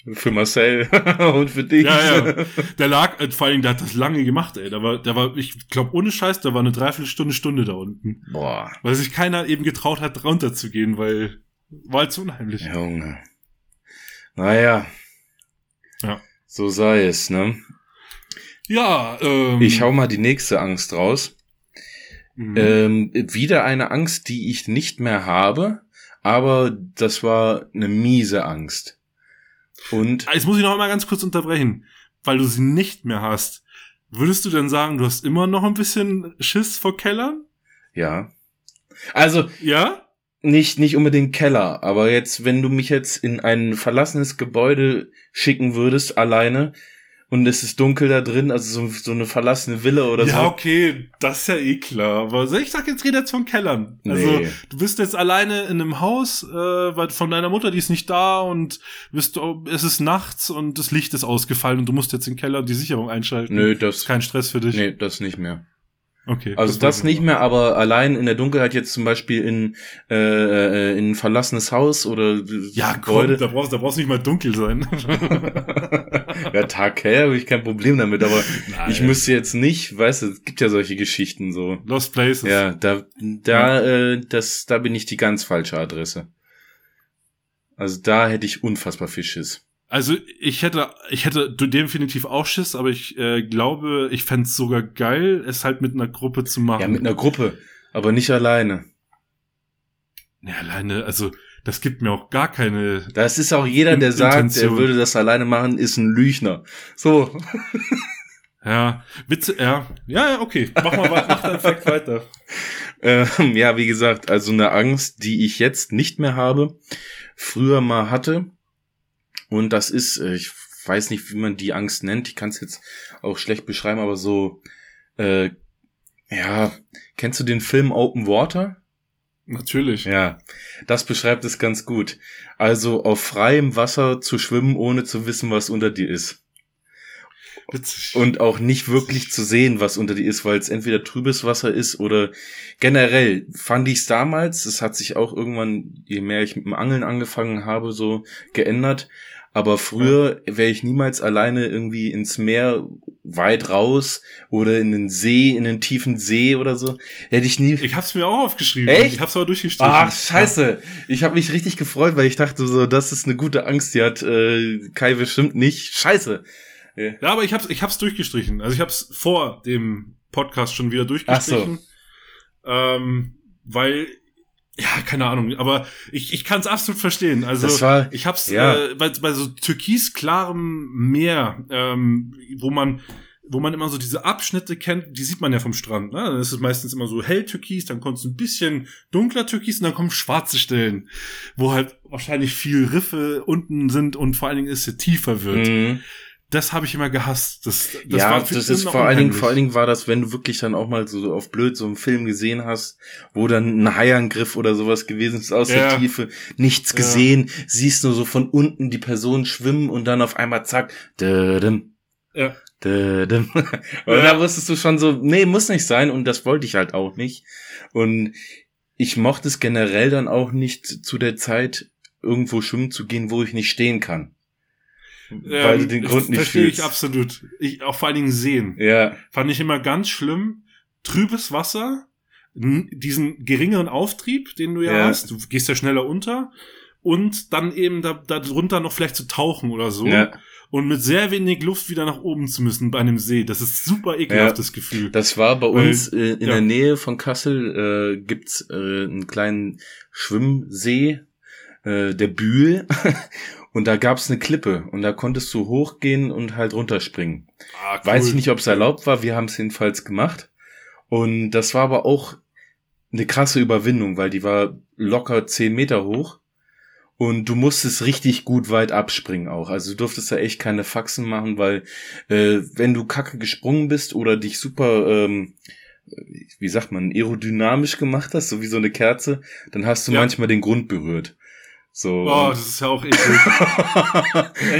Geil. Für Marcel und für dich.
Ja, ja. Der lag, äh, vor allem, der hat das lange gemacht, ey. Der war, der war, ich glaube, ohne Scheiß, der war eine Dreiviertelstunde, Stunde da unten.
Boah.
Weil sich keiner eben getraut hat, runterzugehen, weil war halt zu unheimlich.
Junge. Naja.
Ja.
So sei es, ne?
Ja, ähm.
Ich hau mal die nächste Angst raus. Mhm. Ähm, wieder eine Angst, die ich nicht mehr habe, aber das war eine miese Angst. Und
jetzt muss ich noch einmal ganz kurz unterbrechen, weil du sie nicht mehr hast. Würdest du denn sagen, du hast immer noch ein bisschen Schiss vor Kellern?
Ja. Also
ja,
nicht nicht unbedingt Keller, aber jetzt, wenn du mich jetzt in ein verlassenes Gebäude schicken würdest alleine, und es ist dunkel da drin, also so, so eine verlassene Villa oder
ja,
so.
Ja, okay, das ist ja eh klar. Aber ich sag jetzt, rede jetzt von Kellern. Also, nee. du bist jetzt alleine in einem Haus, äh, weil von deiner Mutter, die ist nicht da und bist es ist nachts und das Licht ist ausgefallen und du musst jetzt in den Keller die Sicherung einschalten.
Nö, das
ist kein Stress für dich.
Nee, das nicht mehr.
Okay.
Also das, das nicht mehr, aber allein in der Dunkelheit jetzt zum Beispiel in, äh, äh in ein verlassenes Haus oder
ja, Gebäude. Komm, da brauchst da brauchst nicht mal dunkel sein.
ja, Tag hell habe ich kein Problem damit, aber Nein. ich müsste jetzt nicht, weißt du, es gibt ja solche Geschichten so.
Lost Places.
Ja, da, da, äh, das, da bin ich die ganz falsche Adresse. Also da hätte ich unfassbar viel Schiss.
Also ich hätte, ich hätte definitiv auch Schiss, aber ich äh, glaube, ich fände es sogar geil, es halt mit einer Gruppe zu machen.
Ja, mit einer Gruppe, aber nicht alleine.
Ne, alleine, also das gibt mir auch gar keine.
Das ist auch jeder, der sagt, er würde das alleine machen, ist ein Lüchner. So.
Ja, Witze, ja. Ja, okay. Mach mal mach deinen Fact weiter.
Ähm, ja, wie gesagt, also eine Angst, die ich jetzt nicht mehr habe, früher mal hatte. Und das ist, äh, ich weiß nicht, wie man die Angst nennt. Ich kann es jetzt auch schlecht beschreiben, aber so, äh, ja, kennst du den Film Open Water?
Natürlich.
Ja, das beschreibt es ganz gut. Also auf freiem Wasser zu schwimmen, ohne zu wissen, was unter dir ist. Witzig. Und auch nicht wirklich zu sehen, was unter dir ist, weil es entweder trübes Wasser ist oder generell fand ich es damals, es hat sich auch irgendwann, je mehr ich mit dem Angeln angefangen habe, so geändert. Aber früher wäre ich niemals alleine irgendwie ins Meer weit raus oder in den See, in den tiefen See oder so. Hätte ich nie.
Ich hab's mir auch aufgeschrieben.
Echt?
Ich hab's aber durchgestrichen.
Ach, scheiße. Ich habe mich richtig gefreut, weil ich dachte so, das ist eine gute Angst, die hat äh, Kai bestimmt nicht. Scheiße.
Ja, ja aber ich hab's, ich hab's durchgestrichen. Also ich hab's vor dem Podcast schon wieder durchgestrichen. Ach so. Ähm, weil ja, keine Ahnung, aber ich, ich kann es absolut verstehen. Also
war,
ich hab's ja. äh, bei, bei so türkisklarem Meer, ähm, wo man wo man immer so diese Abschnitte kennt, die sieht man ja vom Strand. Ne? Dann ist es meistens immer so hell türkis, dann kommt es ein bisschen dunkler türkis und dann kommen schwarze Stellen, wo halt wahrscheinlich viel Riffe unten sind und vor allen Dingen ist es tiefer wird. Mhm das habe ich immer gehasst. Das,
das ja, war das ist vor allen Dingen, vor allen Dingen war das, wenn du wirklich dann auch mal so auf blöd so einen Film gesehen hast, wo dann ein Haiangriff oder sowas gewesen ist aus ja. der Tiefe, nichts gesehen, ja. siehst nur so von unten die Person schwimmen und dann auf einmal zack, dödem, ja. Dödem. und ja. da wusstest du schon so, nee, muss nicht sein und das wollte ich halt auch nicht. Und ich mochte es generell dann auch nicht zu der Zeit irgendwo schwimmen zu gehen, wo ich nicht stehen kann.
Weil ähm, du den Grund nicht verstehe ich absolut. Ich, auch vor allen Dingen sehen.
Ja.
Fand ich immer ganz schlimm. Trübes Wasser, diesen geringeren Auftrieb, den du ja, ja. hast. Du gehst ja schneller unter. Und dann eben da, da drunter noch vielleicht zu tauchen oder so. Ja. Und mit sehr wenig Luft wieder nach oben zu müssen bei einem See. Das ist super ekelhaftes ja. Gefühl.
Das war bei Weil, uns äh, in ja. der Nähe von Kassel, äh, gibt's äh, einen kleinen Schwimmsee, äh, der Bühl. Und da gab's eine Klippe und da konntest du hochgehen und halt runterspringen. Ah, cool. Weiß ich nicht, ob es erlaubt war, wir haben es jedenfalls gemacht. Und das war aber auch eine krasse Überwindung, weil die war locker zehn Meter hoch. Und du musstest richtig gut weit abspringen auch. Also du durftest da echt keine Faxen machen, weil äh, wenn du kacke gesprungen bist oder dich super, ähm, wie sagt man, aerodynamisch gemacht hast, so wie so eine Kerze, dann hast du ja. manchmal den Grund berührt. So.
Oh, das ist ja auch eklig.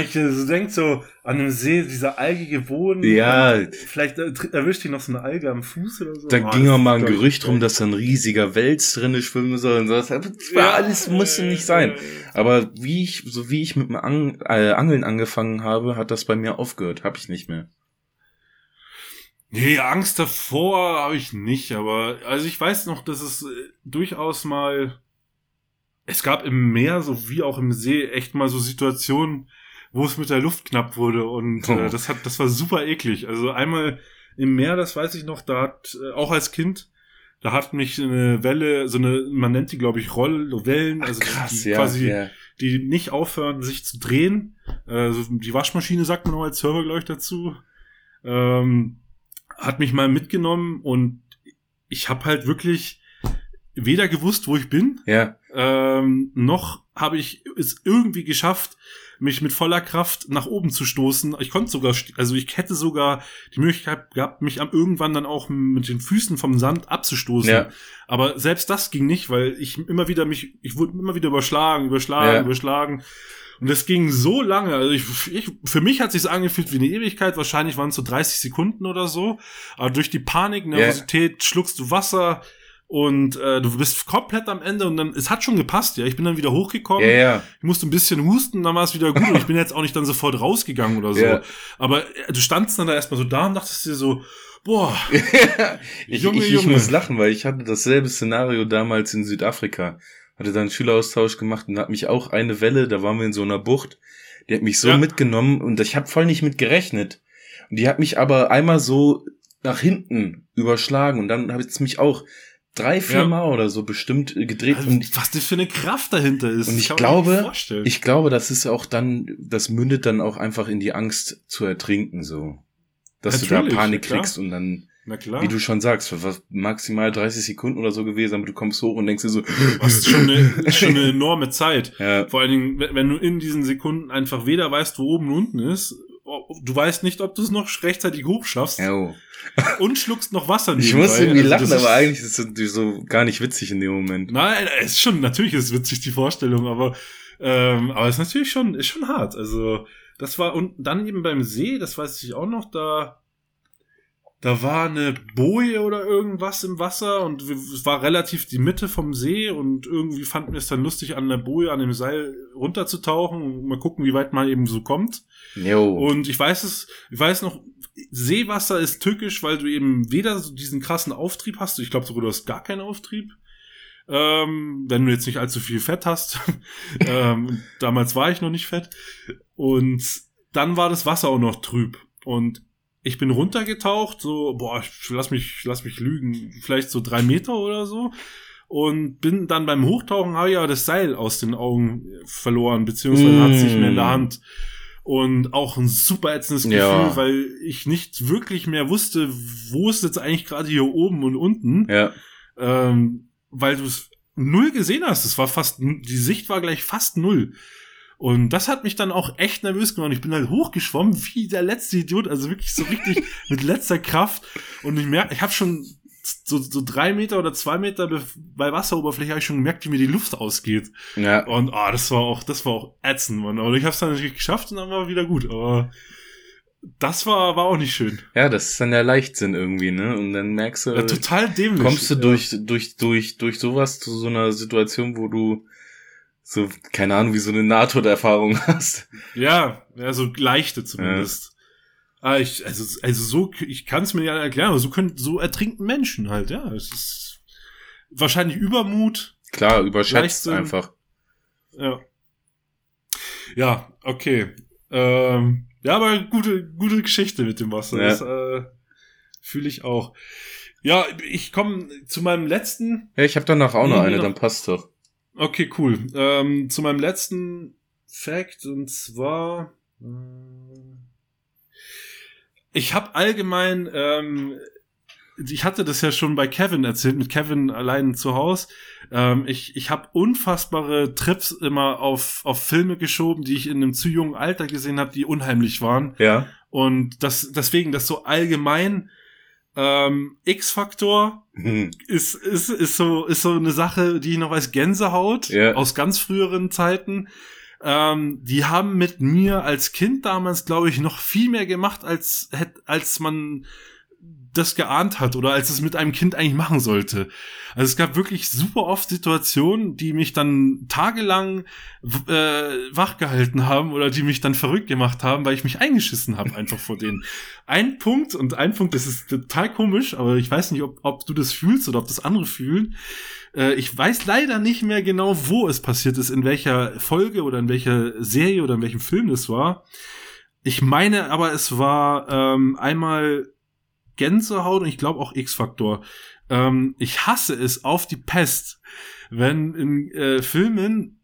ich so denk so an einem See, dieser algige Boden.
Ja.
Vielleicht erwischt dich noch so eine Alge am Fuß oder so.
Da oh, ging auch mal ein Gerücht rum, dass da ein riesiger Wels drinne schwimmen soll und so. Das ja, alles musste nicht sein. Aber wie ich, so wie ich mit dem Ang äh, Angeln angefangen habe, hat das bei mir aufgehört. Hab ich nicht mehr.
Nee, Angst davor habe ich nicht, aber also ich weiß noch, dass es äh, durchaus mal es gab im Meer so wie auch im See echt mal so Situationen, wo es mit der Luft knapp wurde und äh, oh. äh, das hat, das war super eklig. Also einmal im Meer, das weiß ich noch, da hat äh, auch als Kind, da hat mich eine Welle, so eine, man nennt die glaube ich Rollwellen, also Ach, krass, die, ja, quasi, ja. die nicht aufhören, sich zu drehen. Also die Waschmaschine sagt man auch als Server glaube ich dazu. Ähm, hat mich mal mitgenommen und ich habe halt wirklich weder gewusst, wo ich bin,
ja.
Ähm, noch habe ich es irgendwie geschafft, mich mit voller Kraft nach oben zu stoßen. Ich konnte sogar, also ich hätte sogar die Möglichkeit gehabt, mich am irgendwann dann auch mit den Füßen vom Sand abzustoßen. Ja. Aber selbst das ging nicht, weil ich immer wieder mich, ich wurde immer wieder überschlagen, überschlagen, ja. überschlagen. Und das ging so lange. Also ich, ich, für mich hat sich angefühlt wie eine Ewigkeit. Wahrscheinlich waren es so 30 Sekunden oder so. Aber durch die Panik, Nervosität, yeah. schluckst du Wasser, und äh, du bist komplett am Ende und dann, es hat schon gepasst, ja. Ich bin dann wieder hochgekommen.
Ja, ja.
Ich musste ein bisschen husten, dann war es wieder gut. und ich bin jetzt auch nicht dann sofort rausgegangen oder so. Ja. Aber äh, du standst dann da erstmal so da und dachtest dir so, boah.
ich, Junge, ich, ich Junge. muss lachen, weil ich hatte dasselbe Szenario damals in Südafrika. Hatte da einen Schüleraustausch gemacht und hat mich auch eine Welle, da waren wir in so einer Bucht, die hat mich so ja. mitgenommen und ich habe voll nicht mit gerechnet. Und die hat mich aber einmal so nach hinten überschlagen und dann hat es mich auch drei, vier
Ja.
Mal oder so bestimmt äh, gedreht.
Also,
und
was das für eine Kraft dahinter ist.
Und ich glaube, ich glaube, das ist auch dann, das mündet dann auch einfach in die Angst zu ertrinken, so. Dass du
Natürlich,
da Panik kriegst und dann, wie du schon sagst, maximal 30 Sekunden oder so gewesen, aber du kommst hoch und denkst dir so,
Das ist schon eine, schon eine enorme Zeit.
ja,
Vor allen Dingen, wenn du in diesen Sekunden einfach weder weißt, wo oben und unten ist, du weißt nicht, ob du es noch rechtzeitig hochschaffst
oh.
und schluckst noch Wasser
Ich
nebenbei.
muss irgendwie
Also
lachen, aber eigentlich ist es so gar nicht witzig in dem Moment.
Nein, es ist schon, natürlich ist es witzig, die Vorstellung, aber, ähm, aber es ist natürlich schon, ist schon hart. Also, das war, und dann eben beim See, das weiß ich auch noch, da, da war eine Boje oder irgendwas im Wasser und es war relativ die Mitte vom See und irgendwie fanden wir es dann lustig, an der Boje, an dem Seil runterzutauchen und mal gucken, wie weit man eben so kommt.
Jo.
Und ich weiß es, ich weiß noch, Seewasser ist tückisch, weil du eben weder so diesen krassen Auftrieb hast, ich glaube sogar du hast gar keinen Auftrieb, ähm, wenn du jetzt nicht allzu viel Fett hast. ähm, damals war ich noch nicht fett. Und dann war das Wasser auch noch trüb. Und ich bin runtergetaucht, so, boah, ich lass mich, lass mich lügen, vielleicht so drei Meter oder so. Und bin dann beim Hochtauchen, habe ich ja das Seil aus den Augen verloren, beziehungsweise hat es nicht mehr in der
Mm.
Hand. Und auch ein super ätzendes Gefühl,
Ja.
weil ich nicht wirklich mehr wusste, wo ist jetzt eigentlich gerade hier oben und unten
ja.
ähm, weil du es null gesehen hast. Es war fast, die Sicht war gleich fast null. Und das hat mich dann auch echt nervös gemacht. Ich bin halt hochgeschwommen wie der letzte Idiot, also wirklich so richtig mit letzter Kraft. Und ich merke, ich habe schon so, so drei Meter oder zwei Meter be- bei Wasseroberfläche habe ich schon gemerkt, wie mir die Luft ausgeht.
Ja.
Und ah, das war auch, das war auch ätzend, Mann. Aber ich habe es dann natürlich geschafft und dann war wieder gut. Aber das war, war auch nicht schön.
Ja, das ist dann der Leichtsinn irgendwie, ne? Und dann merkst du,
Ja, total dämlich.
kommst du
Ja.
durch, durch, durch, durch sowas zu so einer Situation, wo du so, keine Ahnung, wie so eine Nahtoderfahrung hast.
Ja, ja, so leichte zumindest. Ah, ich, also, also so, ich kann es mir ja erklären, aber so können, so ertrinken Menschen halt, ja. Es ist wahrscheinlich Übermut.
Klar, überschätzt
Leichtsinn.
einfach.
Ja. Ja, okay. Ähm, ja, aber gute, gute Geschichte mit dem Wasser.
Ja.
Das äh, fühle ich auch. Ja, ich komme zu meinem letzten
Ja, ich habe danach auch noch eine,
noch-
dann passt doch.
Okay, cool. Ähm, zu meinem letzten Fact und zwar äh, ich habe allgemein ähm, ich hatte das ja schon bei Kevin erzählt, mit Kevin allein zu Haus. Ähm, ich ich habe unfassbare Trips immer auf, auf Filme geschoben, die ich in einem zu jungen Alter gesehen habe, die unheimlich waren.
Ja.
Und das deswegen, das so allgemein ähm, X-Faktor
Hm.
ist, ist, ist so, ist so eine Sache, die ich noch als Gänsehaut
Ja.
aus ganz früheren Zeiten. Ähm, die haben mit mir als Kind damals, glaube ich, noch viel mehr gemacht, als, als man das geahnt hat oder als es mit einem Kind eigentlich machen sollte. Also es gab wirklich super oft Situationen, die mich dann tagelang äh, wachgehalten haben oder die mich dann verrückt gemacht haben, weil ich mich eingeschissen habe einfach vor denen. Ein Punkt und ein Punkt, das ist total komisch, aber ich weiß nicht, ob, ob du das fühlst oder ob das andere fühlen. Äh, ich weiß leider nicht mehr genau, wo es passiert ist, in welcher Folge oder in welcher Serie oder in welchem Film das war. Ich meine aber, es war ähm, einmal Gänsehaut und ich glaube auch X-Faktor. Ähm, ich hasse es auf die Pest, wenn in äh, Filmen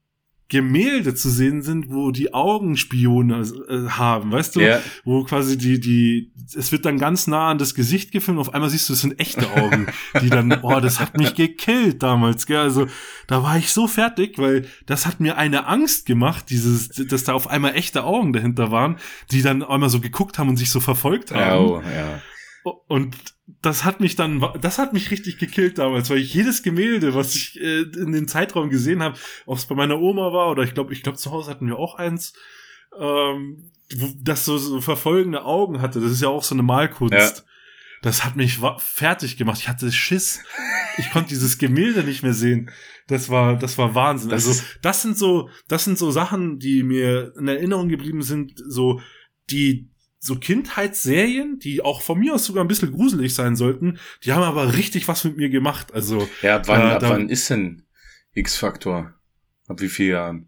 Gemälde zu sehen sind, wo die Augen Spione äh, haben, weißt du?
Ja.
Wo quasi die, die, es wird dann ganz nah an das Gesicht gefilmt, auf einmal siehst du, es sind echte Augen, die dann, oh, das hat mich gekillt damals, gell? Also, da war ich so fertig, weil das hat mir eine Angst gemacht, dieses, dass da auf einmal echte Augen dahinter waren, die dann einmal so geguckt haben und sich so verfolgt haben.
oh, ja.
Und das hat mich dann, das hat mich richtig gekillt damals, weil ich jedes Gemälde, was ich äh, in dem Zeitraum gesehen habe, ob es bei meiner Oma war oder ich glaube, ich glaube zu Hause hatten wir auch eins, ähm, das so, so verfolgende Augen hatte. Das ist ja auch so eine Malkunst.
Ja.
Das hat mich fertig gemacht. Ich hatte Schiss. Ich konnte dieses Gemälde nicht mehr sehen. Das war, das war Wahnsinn.
Das
also, das sind so, das sind so Sachen, die mir in Erinnerung geblieben sind, so, die, so Kindheitsserien, die auch von mir aus sogar ein bisschen gruselig sein sollten, die haben aber richtig was mit mir gemacht. Also,
Ja, ab wann,
Äh,
ab wann ist denn X-Faktor? Ab wie vielen Jahren?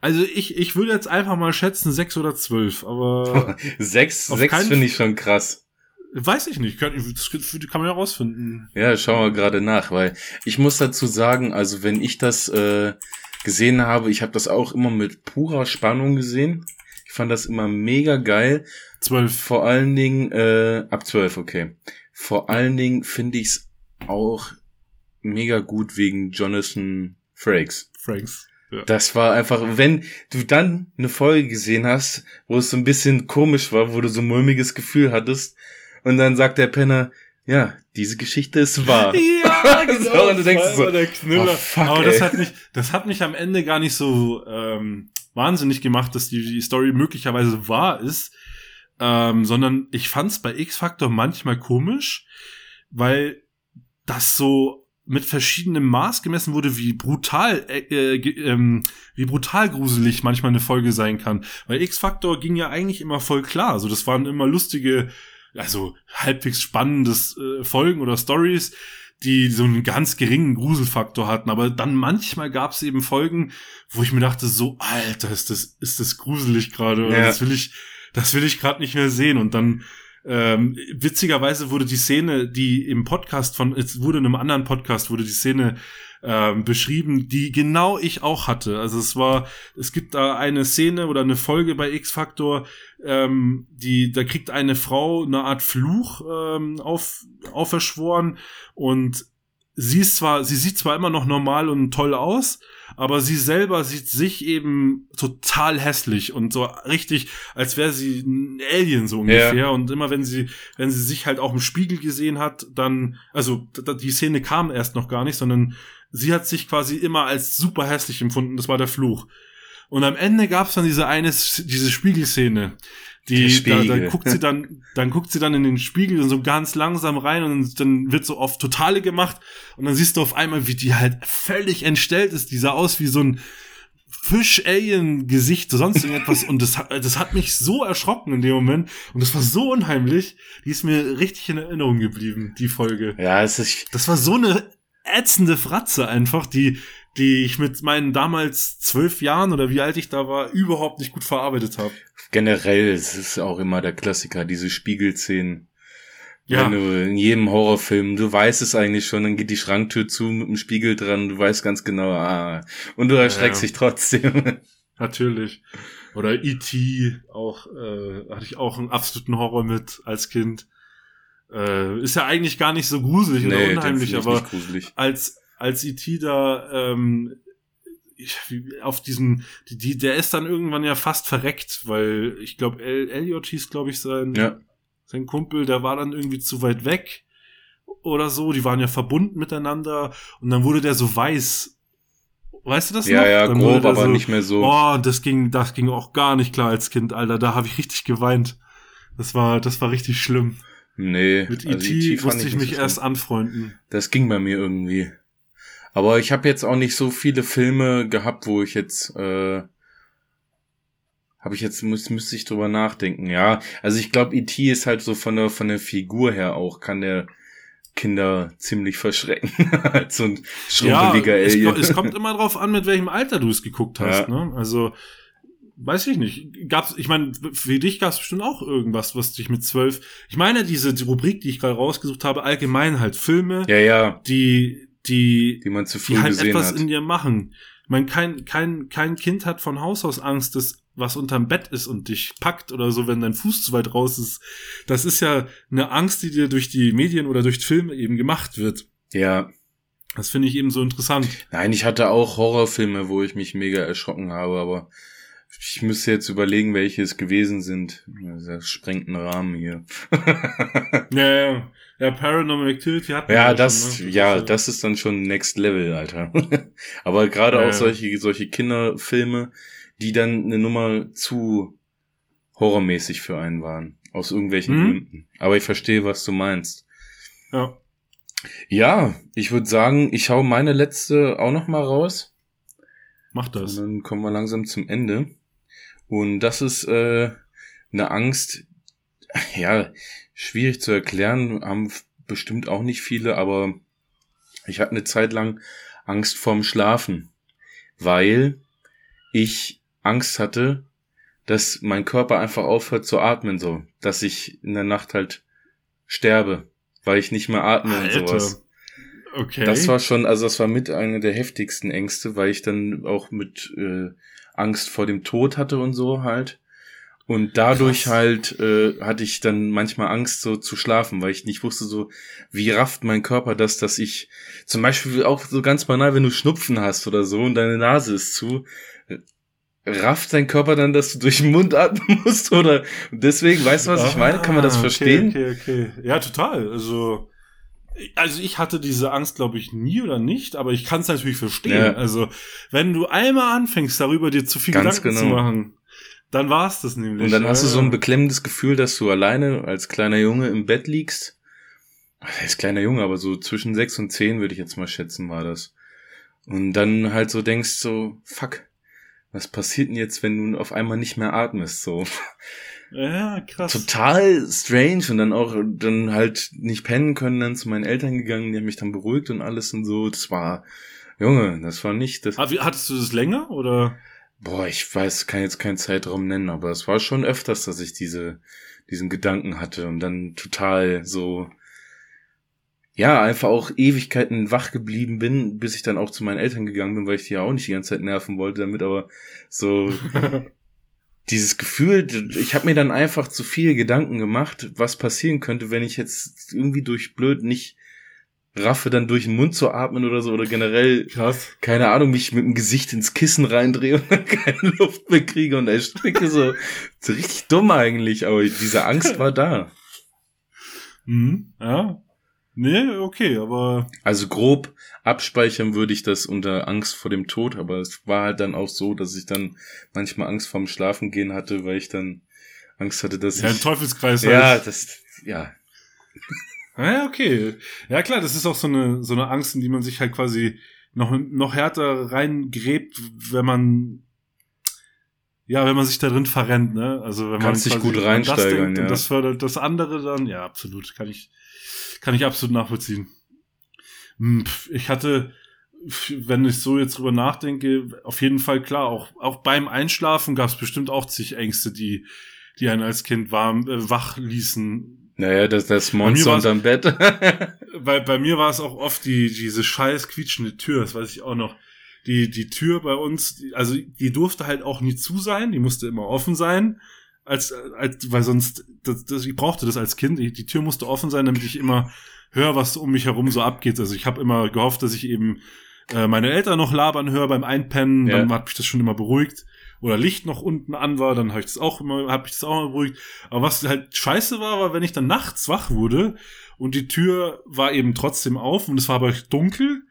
also ich, ich würde jetzt einfach mal schätzen sechs oder zwölf, aber
Sechs, sechs finde ich schon krass.
Weiß ich nicht, kann, das kann man ja rausfinden.
Ja, schauen wir gerade nach, weil ich muss dazu sagen, also wenn ich das äh, gesehen habe, ich habe das auch immer mit purer Spannung gesehen. Ich fand das immer mega geil.
Zwölf.
Vor allen Dingen, äh, ab zwölf, okay. Vor allen Dingen finde ich es auch mega gut wegen Jonathan Frakes.
Franks. Ja.
Das war einfach, wenn du dann eine Folge gesehen hast, wo es so ein bisschen komisch war, wo du so ein mulmiges Gefühl hattest, und dann sagt der Penner, ja, diese Geschichte ist wahr.
Ja, genau.
So, und du denkst so,
der Knüller.
oh, fuck,
Aber das
ey.
hat mich, das hat mich am Ende gar nicht so ähm, wahnsinnig gemacht, dass die, die Story möglicherweise wahr ist, ähm, sondern ich fand's bei X-Factor manchmal komisch, weil das so mit verschiedenem Maß gemessen wurde, wie brutal, äh, äh, ähm, wie brutal gruselig manchmal eine Folge sein kann. Weil X-Factor ging ja eigentlich immer voll klar. Also das waren immer lustige, also halbwegs spannendes äh, Folgen oder Stories, die so einen ganz geringen Gruselfaktor hatten. Aber dann manchmal gab es eben Folgen, wo ich mir dachte, so, Alter, ist das, ist das gruselig gerade. Oder
Ja.
Das will ich, das will ich gerade nicht mehr sehen. Und dann ähm, witzigerweise wurde die Szene, die im Podcast von, es wurde in einem anderen Podcast, wurde die Szene ähm, beschrieben, die genau ich auch hatte. Also es war, es gibt da eine Szene oder eine Folge bei X-Factor, ähm, die, da kriegt eine Frau eine Art Fluch ähm, auf, auferschworen und sie ist zwar, sie sieht zwar immer noch normal und toll aus, aber sie selber sieht sich eben total hässlich und so richtig, als wäre sie ein Alien so ungefähr. Und immer wenn sie, wenn sie sich halt auch im Spiegel gesehen hat, dann, also die Szene kam erst noch gar nicht, sondern sie hat sich quasi immer als super hässlich empfunden. Das war der Fluch. Und am Ende gab es dann diese eine, diese Spiegelszene. Die, da,
Spiegel.
da guckt sie dann, dann guckt sie dann in den Spiegel und so ganz langsam rein und dann wird so auf Totale gemacht und dann siehst du auf einmal, wie die halt völlig entstellt ist. Die sah aus wie so ein Fisch-Alien-Gesicht, sonst irgendetwas. und das, hat- das hat mich so erschrocken in dem Moment. Und das war so unheimlich. Die ist mir richtig in Erinnerung geblieben, die Folge.
Ja, es ist,
Das war so eine ätzende Fratze einfach, die, die ich mit meinen damals zwölf Jahren oder wie alt ich da war, überhaupt nicht gut verarbeitet habe.
generell, es ist auch immer der Klassiker, diese Spiegelszenen.
Ja.
Wenn du in jedem Horrorfilm, du weißt es eigentlich schon, dann geht die Schranktür zu mit dem Spiegel dran, du weißt ganz genau, ah, und du erschreckst
Ja.
dich trotzdem.
Natürlich. Oder E.T. auch, äh, hatte ich auch einen absoluten Horror mit als Kind. Äh, ist ja eigentlich gar nicht so gruselig oder
den
unheimlich, aber als, als E.T. da ähm, ich, auf diesem, die, die, der ist dann irgendwann ja fast verreckt, weil ich glaube, El Elliot hieß, glaube ich, sein,
Ja,
sein Kumpel, der war dann irgendwie zu weit weg oder so. Die waren ja verbunden miteinander und dann wurde der so weiß. Weißt du das noch?
ja, ja,
Dann
grob, aber
so,
nicht mehr so.
Oh, das ging, das ging auch gar nicht klar als Kind, Alter. Da habe ich richtig geweint. Das war, das war richtig schlimm.
nee,
Mit
also
E.T.
E.T. fand
musste ich mich
so
erst anfreunden.
Das ging bei mir irgendwie. Aber ich habe jetzt auch nicht so viele Filme gehabt, wo ich jetzt äh, habe ich jetzt muss müsste ich drüber nachdenken. Ja, also ich glaube, E.T. ist halt so von der von der Figur her auch kann der Kinder ziemlich verschrecken als so ein schrumpeliger
es,
Alien.
ko- es kommt immer drauf an, mit welchem Alter du es geguckt hast.
Ja.
Ne? Also weiß ich nicht. Gab's, ich meine, für dich gab es bestimmt auch irgendwas, was dich mit zwölf. Ich meine, diese die Rubrik, die ich gerade rausgesucht habe, allgemein halt Filme,
ja, ja,
die die
die man zu früh
die halt etwas
hat.
in dir machen. Ich meine, kein, kein, kein Kind hat von Haus aus Angst, dass was unterm Bett ist und dich packt oder so, wenn dein Fuß zu weit raus ist. Das ist ja eine Angst, die dir durch die Medien oder durch Filme eben gemacht wird.
Ja,
Das finde ich eben so interessant.
nein, ich hatte auch Horrorfilme, wo ich mich mega erschrocken habe, aber ich müsste jetzt überlegen, welche es gewesen sind. Das sprengt einen Rahmen hier.
Ja, ja. Ja, Paranormal Activity hat man
Ja, das,
schon, ne?
ja, das ist dann schon Next Level, Alter. Aber gerade
Ja,
auch
ja.
solche, solche Kinderfilme, die dann eine Nummer zu horrormäßig für einen waren. Aus irgendwelchen
Mhm.
Gründen. Aber ich verstehe, was du meinst.
Ja.
Ja, ich würde sagen, ich hau meine letzte auch noch mal raus.
Mach
Und
das.
dann kommen wir langsam zum Ende. Und das ist äh, eine Angst, ja, schwierig zu erklären, haben bestimmt auch nicht viele, aber ich hatte eine Zeit lang Angst vorm Schlafen, weil ich Angst hatte, dass mein Körper einfach aufhört zu atmen, so, dass ich in der Nacht halt sterbe, weil ich nicht mehr atme Alter. und sowas. Okay. Das war schon, also das war mit einer der heftigsten Ängste, weil ich dann auch mit äh, Angst vor dem Tod hatte und so halt. Und dadurch Krass. halt äh, hatte ich dann manchmal Angst, so zu schlafen, weil ich nicht wusste, so wie rafft mein Körper das, dass ich zum Beispiel auch so ganz banal, wenn du Schnupfen hast oder so und deine Nase ist zu, rafft dein Körper dann, dass du durch den Mund atmen musst oder deswegen, weißt du, was ich meine? Kann man das ah, verstehen?
Okay, okay, okay. Ja, total. Also also ich hatte diese Angst, glaube ich, nie oder nicht, aber ich kann es natürlich verstehen. Ja. Also wenn du einmal anfängst, darüber dir zu viel Ganz Gedanken genau. zu machen, dann war es das nämlich.
Und dann hast du so ein beklemmendes Gefühl, dass du alleine als kleiner Junge im Bett liegst. Er ist kleiner Junge, aber so zwischen sechs und zehn würde ich jetzt mal schätzen, war das. Und dann halt so denkst so, fuck, was passiert denn jetzt, wenn du auf einmal nicht mehr atmest, so.
Ja, krass.
Total strange und dann auch dann halt nicht pennen können, dann zu meinen Eltern gegangen, die haben mich dann beruhigt und alles und so. Das war, Junge, das war nicht das.
Hattest du das länger oder?
Boah, ich weiß, kann jetzt keinen Zeitraum nennen, aber es war schon öfters, dass ich diese, diesen Gedanken hatte und dann total so, ja, einfach auch Ewigkeiten wach geblieben bin, bis ich dann auch zu meinen Eltern gegangen bin, weil ich die ja auch nicht die ganze Zeit nerven wollte damit, aber so dieses Gefühl, ich habe mir dann einfach zu viele Gedanken gemacht, was passieren könnte, wenn ich jetzt irgendwie durch blöd nicht raffe, dann durch den Mund zu atmen oder so oder generell, Krass. keine Ahnung, mich mit dem Gesicht ins Kissen reindrehe und dann keine Luft mehr kriege und ersticke so. so richtig dumm eigentlich, aber diese Angst war da.
Mhm, ja. Nee, okay, aber.
Also grob abspeichern würde ich das unter Angst vor dem Tod, aber es war halt dann auch so, dass ich dann manchmal Angst vorm Schlafengehen hatte, weil ich dann Angst hatte, dass
ja,
ich.
Ja, ein Teufelskreis
Ja, halt. das, ja.
Ja, okay. Ja, klar, das ist auch so eine, so eine Angst, in die man sich halt quasi noch, noch härter reingräbt, wenn man, ja, wenn man sich da drin verrennt, ne? Also, wenn
Kannst man sich gut reinsteigern, das denkt, ja.
Und das fördert das andere dann, ja, absolut, kann ich, kann ich absolut nachvollziehen. Hm, ich hatte, wenn ich so jetzt drüber nachdenke, auf jeden Fall klar, auch, auch beim Einschlafen gab es bestimmt auch zig Ängste, die, die einen als Kind warm, äh, wach ließen,
naja, das, das Monster unterm Bett.
bei, bei mir war es auch oft die, diese scheiß quietschende Tür, das weiß ich auch noch. Die, die Tür bei uns, also die durfte halt auch nie zu sein, die musste immer offen sein. Als, als, weil sonst, das, das, ich brauchte das als Kind, die Tür musste offen sein, damit ich immer höre, was um mich herum so abgeht. Also ich habe immer gehofft, dass ich eben äh, meine Eltern noch labern höre beim Einpennen, ja. dann hat mich das schon immer beruhigt oder Licht noch unten an war, dann habe ich das auch immer, habe ich das auch immer beruhigt. Aber was halt scheiße war, war, wenn ich dann nachts wach wurde und die Tür war eben trotzdem auf und es war aber dunkel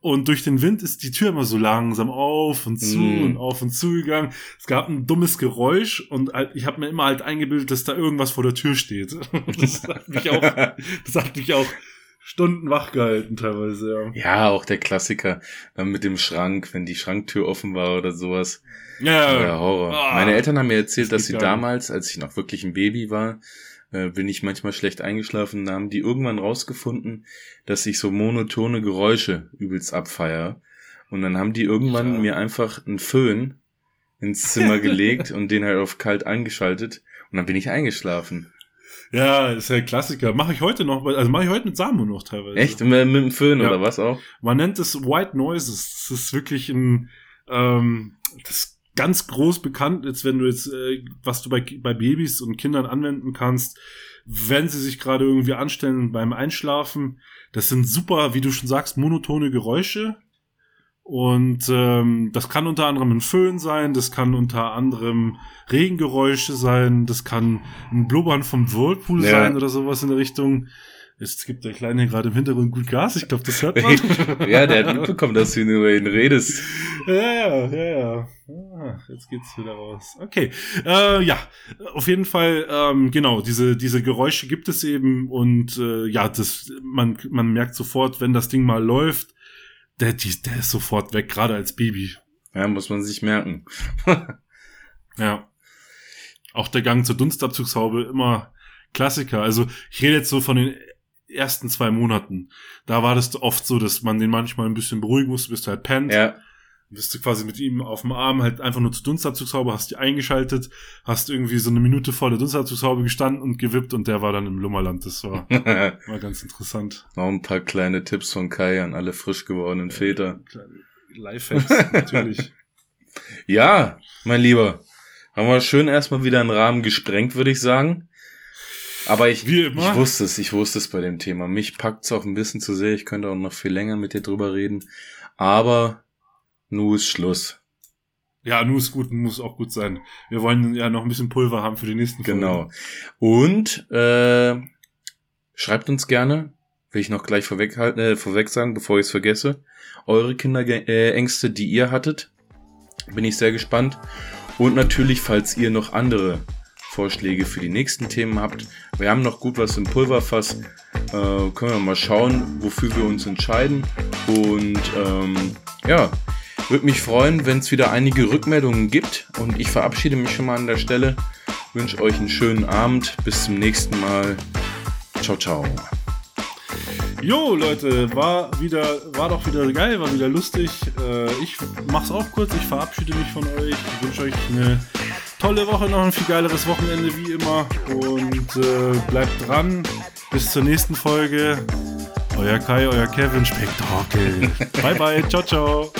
und durch den Wind ist die Tür immer so langsam auf und zu mm. und auf und zu gegangen. Es gab ein dummes Geräusch und ich habe mir immer halt eingebildet, dass da irgendwas vor der Tür steht. Das hat mich auch, das hat mich auch Stunden wach gehalten teilweise,
ja. Ja, auch der Klassiker äh, mit dem Schrank, wenn die Schranktür offen war oder sowas.
Ja.
Der Horror. Oh, Meine Eltern haben mir erzählt, das dass sie damals, als ich noch wirklich ein Baby war, äh, bin ich manchmal schlecht eingeschlafen, haben die irgendwann rausgefunden, dass ich so monotone Geräusche übelst abfeier. Und dann haben die irgendwann ja. mir einfach einen Föhn ins Zimmer gelegt und den halt auf kalt eingeschaltet und dann bin ich eingeschlafen.
Ja, ist ja ein Klassiker. Mache ich heute noch, also mache ich heute mit Samu noch teilweise.
Echt? Mit, mit dem Föhn ja. oder was auch?
Man nennt es White Noises. Das ist wirklich ein, ähm, das ist ganz groß bekannt, jetzt wenn du jetzt, äh, was du bei, bei Babys und Kindern anwenden kannst, wenn sie sich gerade irgendwie anstellen beim Einschlafen. Das sind super, wie du schon sagst, monotone Geräusche, und ähm, das kann unter anderem ein Föhn sein, das kann unter anderem Regengeräusche sein, das kann ein Blubbern vom Whirlpool ja. sein oder sowas in der Richtung. Es gibt der Kleine gerade im Hintergrund gut Gas, ich glaube, das hört man.
ja, der hat mitbekommen, dass du über ihn redest.
Ja, ja, ja, ja. Ah, jetzt geht's wieder raus. Okay, äh, ja, auf jeden Fall, ähm, genau, diese, diese Geräusche gibt es eben und äh, ja, das, man, man merkt sofort, wenn das Ding mal läuft, der, die, der ist sofort weg, gerade als Baby.
Ja, muss man sich merken.
ja. Auch der Gang zur Dunstabzugshaube immer Klassiker. Also ich rede jetzt so von den ersten zwei Monaten. Da war das oft so, dass man den manchmal ein bisschen beruhigen musste, bis er halt pennt.
Ja.
Bist du quasi mit ihm auf dem Arm halt einfach nur zur Dunstabzugshaube, hast die eingeschaltet, hast irgendwie so eine Minute vor der Dunstabzugshaube gestanden und gewippt und der war dann im Lummerland. Das war, war ganz interessant.
Noch ein paar kleine Tipps von Kai an alle frisch gewordenen Väter.
Lifehacks, natürlich.
Ja, mein Lieber. Haben wir schön erstmal wieder einen Rahmen gesprengt, würde ich sagen. Aber ich, ich wusste es, ich wusste es bei dem Thema. Mich packt's auch ein bisschen zu sehr. Ich könnte auch noch viel länger mit dir drüber reden. Aber nu ist Schluss.
Ja, nu ist gut, muss auch gut sein. Wir wollen ja noch ein bisschen Pulver haben für die nächsten
Folgen. Genau. Und äh, schreibt uns gerne, will ich noch gleich vorweg, äh, vorweg sagen, bevor ich es vergesse, eure Kinderängste, die ihr hattet. Bin ich sehr gespannt. Und natürlich, falls ihr noch andere Vorschläge für die nächsten Themen habt. Wir haben noch gut was im Pulverfass. Äh, können wir mal schauen, wofür wir uns entscheiden. Und ähm, ja, würde mich freuen, wenn es wieder einige Rückmeldungen gibt. Und ich verabschiede mich schon mal an der Stelle. Wünsche euch einen schönen Abend. Bis zum nächsten Mal. Ciao, ciao.
Jo, Leute, war wieder, war doch wieder geil, war wieder lustig. Äh, ich mach's auch kurz, ich verabschiede mich von euch. Ich wünsche euch eine tolle Woche, noch ein viel geileres Wochenende wie immer. Und äh, bleibt dran. Bis zur nächsten Folge. Euer Kai, euer Kevin, Spektakel. bye bye, ciao, ciao.